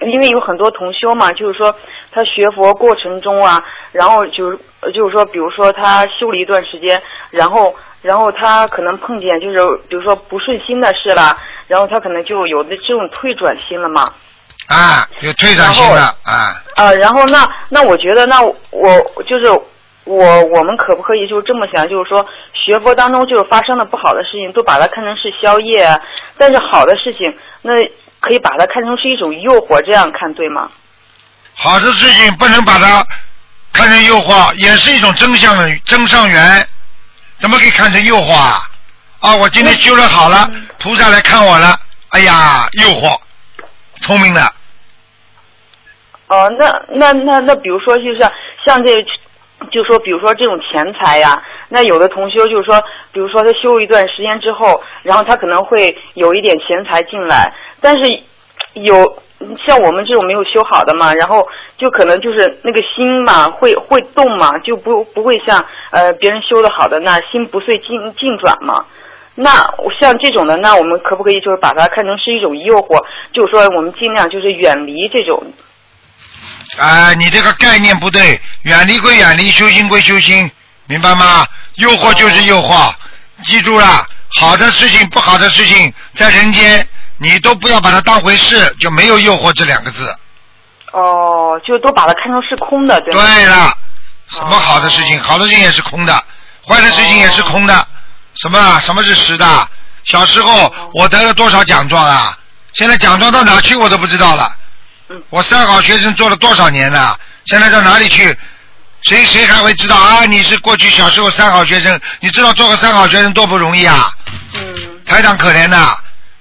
因为有很多同修嘛，就是说他学佛过程中啊，然后就是呃就是说，比如说他修了一段时间，然后然后他可能碰见就是比如说不顺心的事了，然后他可能就有的这种退转心了嘛。啊，有退转心的啊。啊，然后那那我觉得那我就是我我们可不可以就这么想，就是说学佛当中就是发生的不好的事情，都把它看成是宵夜啊，但是好的事情那可以把它看成是一种诱惑，这样看对吗？好的事情不能把它看成诱惑，也是一种真相的真上缘，怎么可以看成诱惑啊？啊，我今天修了好了，菩萨来看我了，哎呀，诱惑，聪明的，哦、那那那那，比如说就是像像这，就说比如说这种钱财呀，那有的同修就是说，比如说他修一段时间之后，然后他可能会有一点钱财进来，但是有像我们这种没有修好的嘛，然后就可能就是那个心嘛会会动嘛，就不不会像呃别人修的好的那心不遂进进转嘛。那像这种的，那我们可不可以就是把它看成是一种诱惑？就是说我们尽量就是远离这种啊，你这个概念不对，远离归远离，修心归修心，明白吗？诱惑就是诱惑，记住了，好的事情、不好的事情，在人间你都不要把它当回事，就没有诱惑这两个字。哦，就都把它看成是空的，对吗？对了，什么好的事情，好的事情也是空的，坏的事情也是空的。什么啊？什么是实的？小时候我得了多少奖状啊？现在奖状到哪去我都不知道了。我三好学生做了多少年了？现在到哪里去？谁谁还会知道啊？你是过去小时候三好学生，你知道做个三好学生多不容易啊？嗯。台长可怜呐，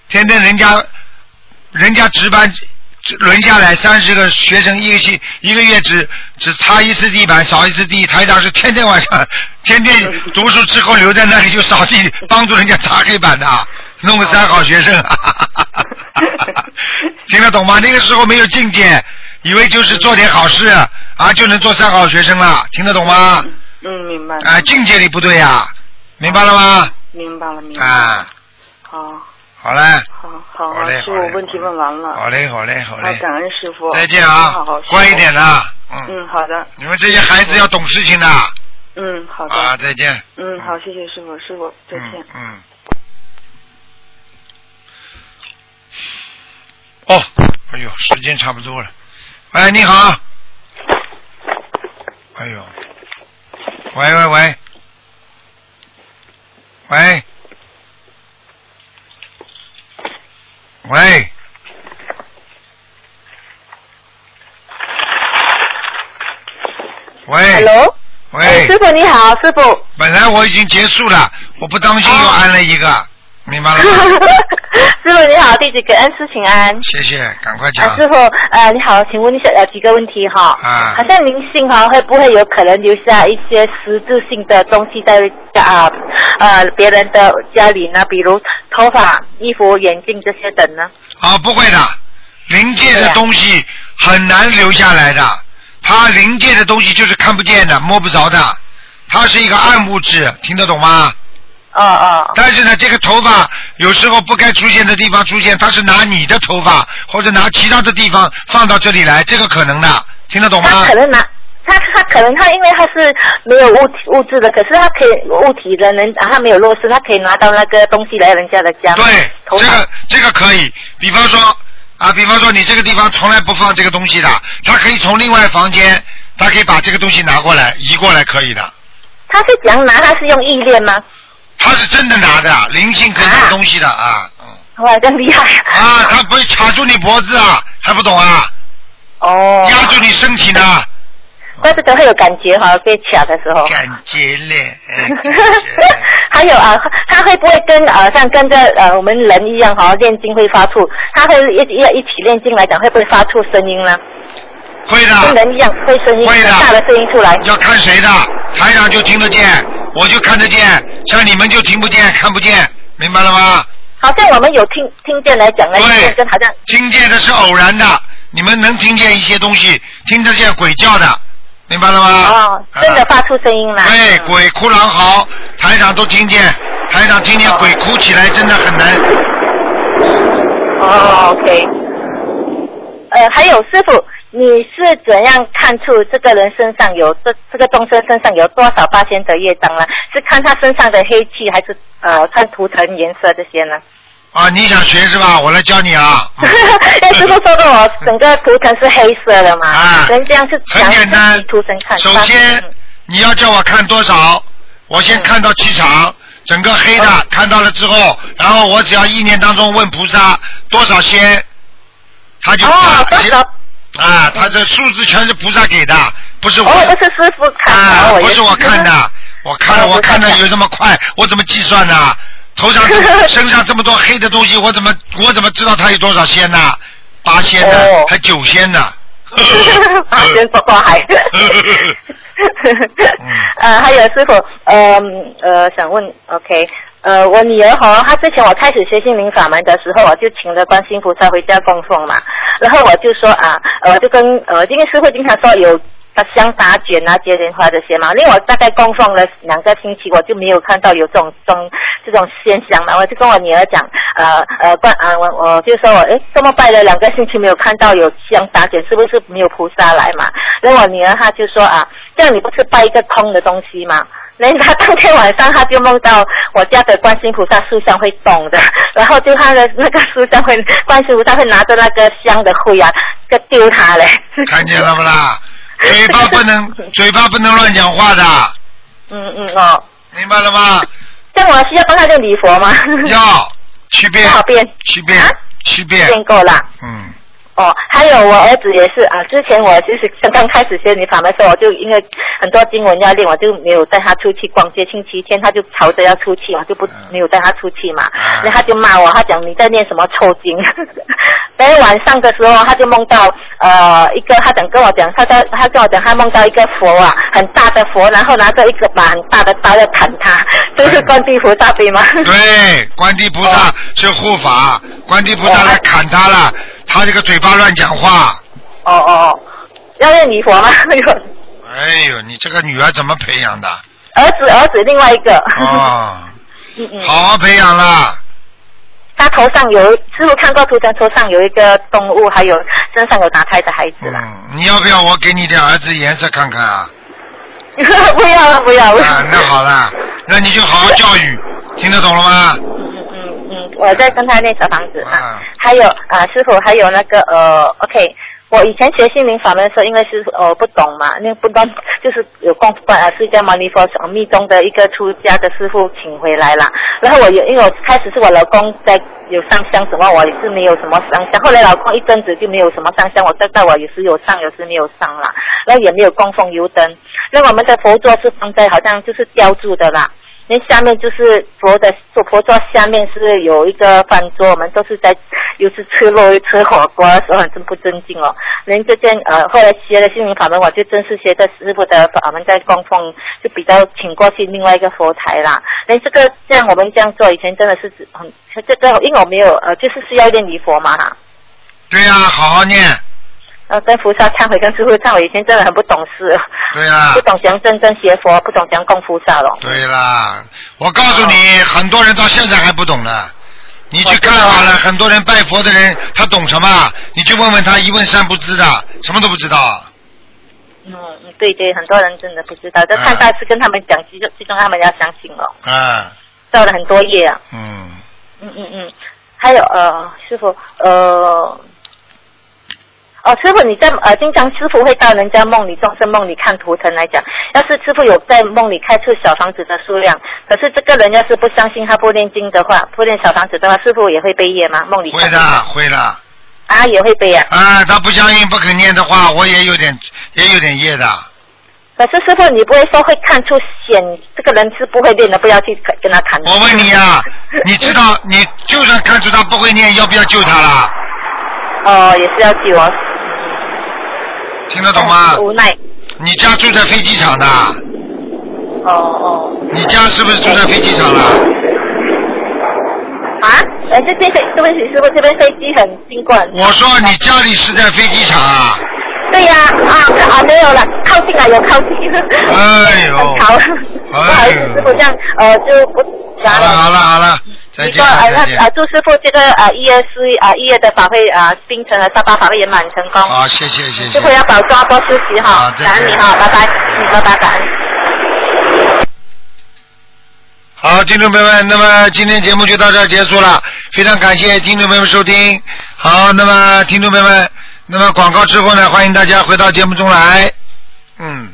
天天人家人家值班轮下来三十个学生，一个星一个月只只擦一次地板，扫一次地。台长是天天晚上天天读书之后留在那里就扫地，帮助人家擦黑板的，弄个三好学生。听得懂吗？那个时候没有境界，以为就是做点好事啊就能做三好学生了，听得懂吗？嗯，明白。啊，境界里不对呀、明白了吗？明白了，明白了。啊，好，好嘞，好，好，好嘞师傅问题问完了。好嘞，好嘞，好好，嘞，感恩师傅。再见啊好好，乖一点的。嗯，嗯，好的。你们这些孩子要懂事情的。嗯，好的。啊，再见。嗯，好，谢谢师傅，师傅再见。嗯。哦，哎呦，时间差不多了。喂，你好。哎呦，喂喂喂，喂，喂，喂。Hello，喂，哎师傅你好，师傅。本来我已经结束了，我不当心又安了一个，明白了？师傅你好，弟子给恩师请安。谢谢，赶快啊，讲。师傅，呃，你好，请问一下呃几个问题哈。啊好像灵性哈会不会有可能留下一些实质性的东西在啊呃别人的家里呢？比如头发、衣服、眼镜这些等呢？啊，不会的，灵界的东西很难留下来的。它灵界的东西就是看不见的、摸不着的，它是一个暗物质，听得懂吗？哦哦。但是呢，这个头发有时候不该出现的地方出现，他是拿你的头发或者拿其他的地方放到这里来，这个可能的，听得懂吗？他可能拿他他可能他因为他是没有物体物质的，可是他可以物体的人他没有落实，他可以拿到那个东西来人家的家。对，这个这个可以。比方说啊，比方说你这个地方从来不放这个东西的，他可以从另外房间，他可以把这个东西拿过来移过来，可以的。他是怎样拿？他是用意念吗？他是真的拿的，灵性可以拿东西的啊。哇，真厉害！啊，他不会卡住你脖子啊，还不懂啊？哦。压住你身体呢？怪不得会有感觉哈，被卡的时候。感觉嘞。还有啊，他会不会跟呃像跟着呃我们人一样哈，念经会发出？他会一一一起念经来讲，会不会发出声音呢？会的。跟人一样会声音，会的。大的声音出来。要看谁的，台上就听得见，我就看得见，像你们就听不见、看不见，明白了吗？好像我们有听听见来讲呢，跟好像听见的是偶然的，你们能听见一些东西，听得见鬼叫的，明白了吗？哦，真的发出声音了。对，鬼哭狼嚎，台长都听见，台长听见鬼哭起来真的很难。哦，OK。呃，还有师傅，你是怎样看出这个人身上有这这个众生身上有多少八仙的业障呢？是看他身上的黑气，还是呃看图腾颜色这些呢？啊，你想学是吧？我来教你啊。哎，师傅说过我整个图腾是黑色的嘛？啊。人这样是很简单。图腾看。首先，你要叫我看多少？我先看到气场，整个黑的看到了之后，然后我只要意念当中问菩萨多少仙，他就哦，多少？啊，他这数字全是菩萨给的，不是我。哦，不是师傅看的，啊，不是我看的，我看了，我看的有这么快，我怎么计算呢？头上 身上这么多黑的东西，我怎么我怎么知道他有多少仙呢？八仙呢，还九仙呢？八仙过海。呃，还有师傅，呃呃，想问，OK，呃，我女儿哈，她之前我开始学心灵法门的时候，我就请了观世音菩萨回家供奉嘛，然后我就说啊，呃，就跟呃，因为师傅经常说有。香打卷啊、接莲花这些嘛，因为我大概供奉了两个星期，我就没有看到有这种这种这种现象嘛，我就跟我女儿讲，呃呃，观啊我我就说我哎这么拜了两个星期没有看到有香打卷，是不是没有菩萨来嘛？然后我女儿她就说啊，这样你不是拜一个空的东西吗？那他当天晚上他就梦到我家的观世音菩萨塑像会动的，然后就他的那个塑像会观世音菩萨会拿着那个香的灰啊，就丢他嘞。看见了不啦？嘴巴不能，嘴巴不能乱讲话的。嗯嗯哦。明白了吗？这样我需要帮他念礼佛吗？要，七遍。多少遍？七遍。七遍。念够了。嗯。哦，还有我儿子也是啊，之前我就是刚刚开始学你法门的时候，我就因为很多经文要练，我就没有带他出去逛街。星期天他就吵着要出去，我就不没有带他出去嘛。然后他就骂我，他讲你在念什么臭经。等晚上的时候，他就梦到呃一个，他讲跟我讲，他在他跟我讲，他梦到一个佛啊，很大的佛，然后拿着一个把很大的刀要砍他，这是观地菩萨对吗？对，观地菩萨是护法，观地菩萨来砍他了。他这个嘴巴乱讲话。哦哦哦，要念礼佛吗？哎呦，你这个女儿怎么培养的？儿子，儿子，另外一个。哦。嗯嗯。好好培养啦。他头上有，师傅看过图腾，头上有一个动物，还有身上有打胎的孩子了。嗯，你要不要我给你的儿子颜色看看啊？不要了，不要了。啊，那好了，那你就好好教育，听得懂了吗？我在跟他念小房子啊，还有啊，师傅还有那个呃，OK，我以前学心灵法门的时候，因为是呃不懂嘛，那不懂 就是有供奉啊，释迦牟尼佛密宗的一个出家的师傅请回来了，然后我有因为我开始是我老公在有上香什么，我也是没有什么上香，后来老公一阵子就没有什么上香，我再带我有时有上，有时没有上了，然后也没有供奉油灯，那我们的佛座是放在好像就是雕住的啦。那下面就是佛的坐佛座下面是有一个饭桌，我们都是在又是吃肉又吃火锅的时候，很真不尊敬哦。人这件呃，后来学了心灵法门，我就正式学的师傅的法门在供奉，就比较请过去另外一个佛台啦。那这个这样我们这样做，以前真的是很这个，因为我没有呃，就是需要念礼佛嘛哈。对呀，好好念。呃，跟菩萨忏悔，跟师傅忏悔，以前真的很不懂事，对啦 不，懂讲真正学佛，不懂讲供菩萨了。对啦，我告诉你，很多人到现在还不懂呢。你去看好了，很多人拜佛的人，他懂什么？你去问问他，一问三不知的，什么都不知道。嗯，嗯对对，很多人真的不知道，就看大师跟他们讲，最终最终他们要相信了，嗯，造了很多业啊。嗯，嗯嗯嗯，还有呃，师傅呃。哦，师傅，你在呃，经常师傅会到人家梦里、众生梦里看图腾来讲。要是师傅有在梦里开出小房子的数量，可是这个人要是不相信他不念经的话，不念小房子的话，师傅也会背业吗？梦里会的，会的。啊，也会背啊。啊，他不相信、不肯念的话，我也有点，也有点业的。可是师傅，你不会说会看出显这个人是不会念的，不要去跟跟他谈。我问你啊，你知道，你就算看出他不会念，要不要救他啦？哦，也是要救哦。听得懂吗？无奈。你家住在飞机场的？哦哦。你家是不是住在飞机场了？啊？呃，这边飞，对不起，师傅，这边飞机很新冠。我说你家里是在飞机场啊？对呀、啊，啊没有了，靠近了，有靠近。哎呦好，不好意思，师傅这样呃就不讲好了好了好了，再见再见那呃。祝师傅这个呃一月四啊一月的法会啊冰城和沙巴法会圆满成功。好，谢谢谢谢师傅。要保重，多休息哈好，再见感恩你哈，拜拜，嗯，拜拜，感恩。好，听众朋友们，那么今天节目就到这儿结束了，非常感谢听众朋友们收听。好，那么听众朋友们，那么广告之后呢，欢迎大家回到节目中来。嗯。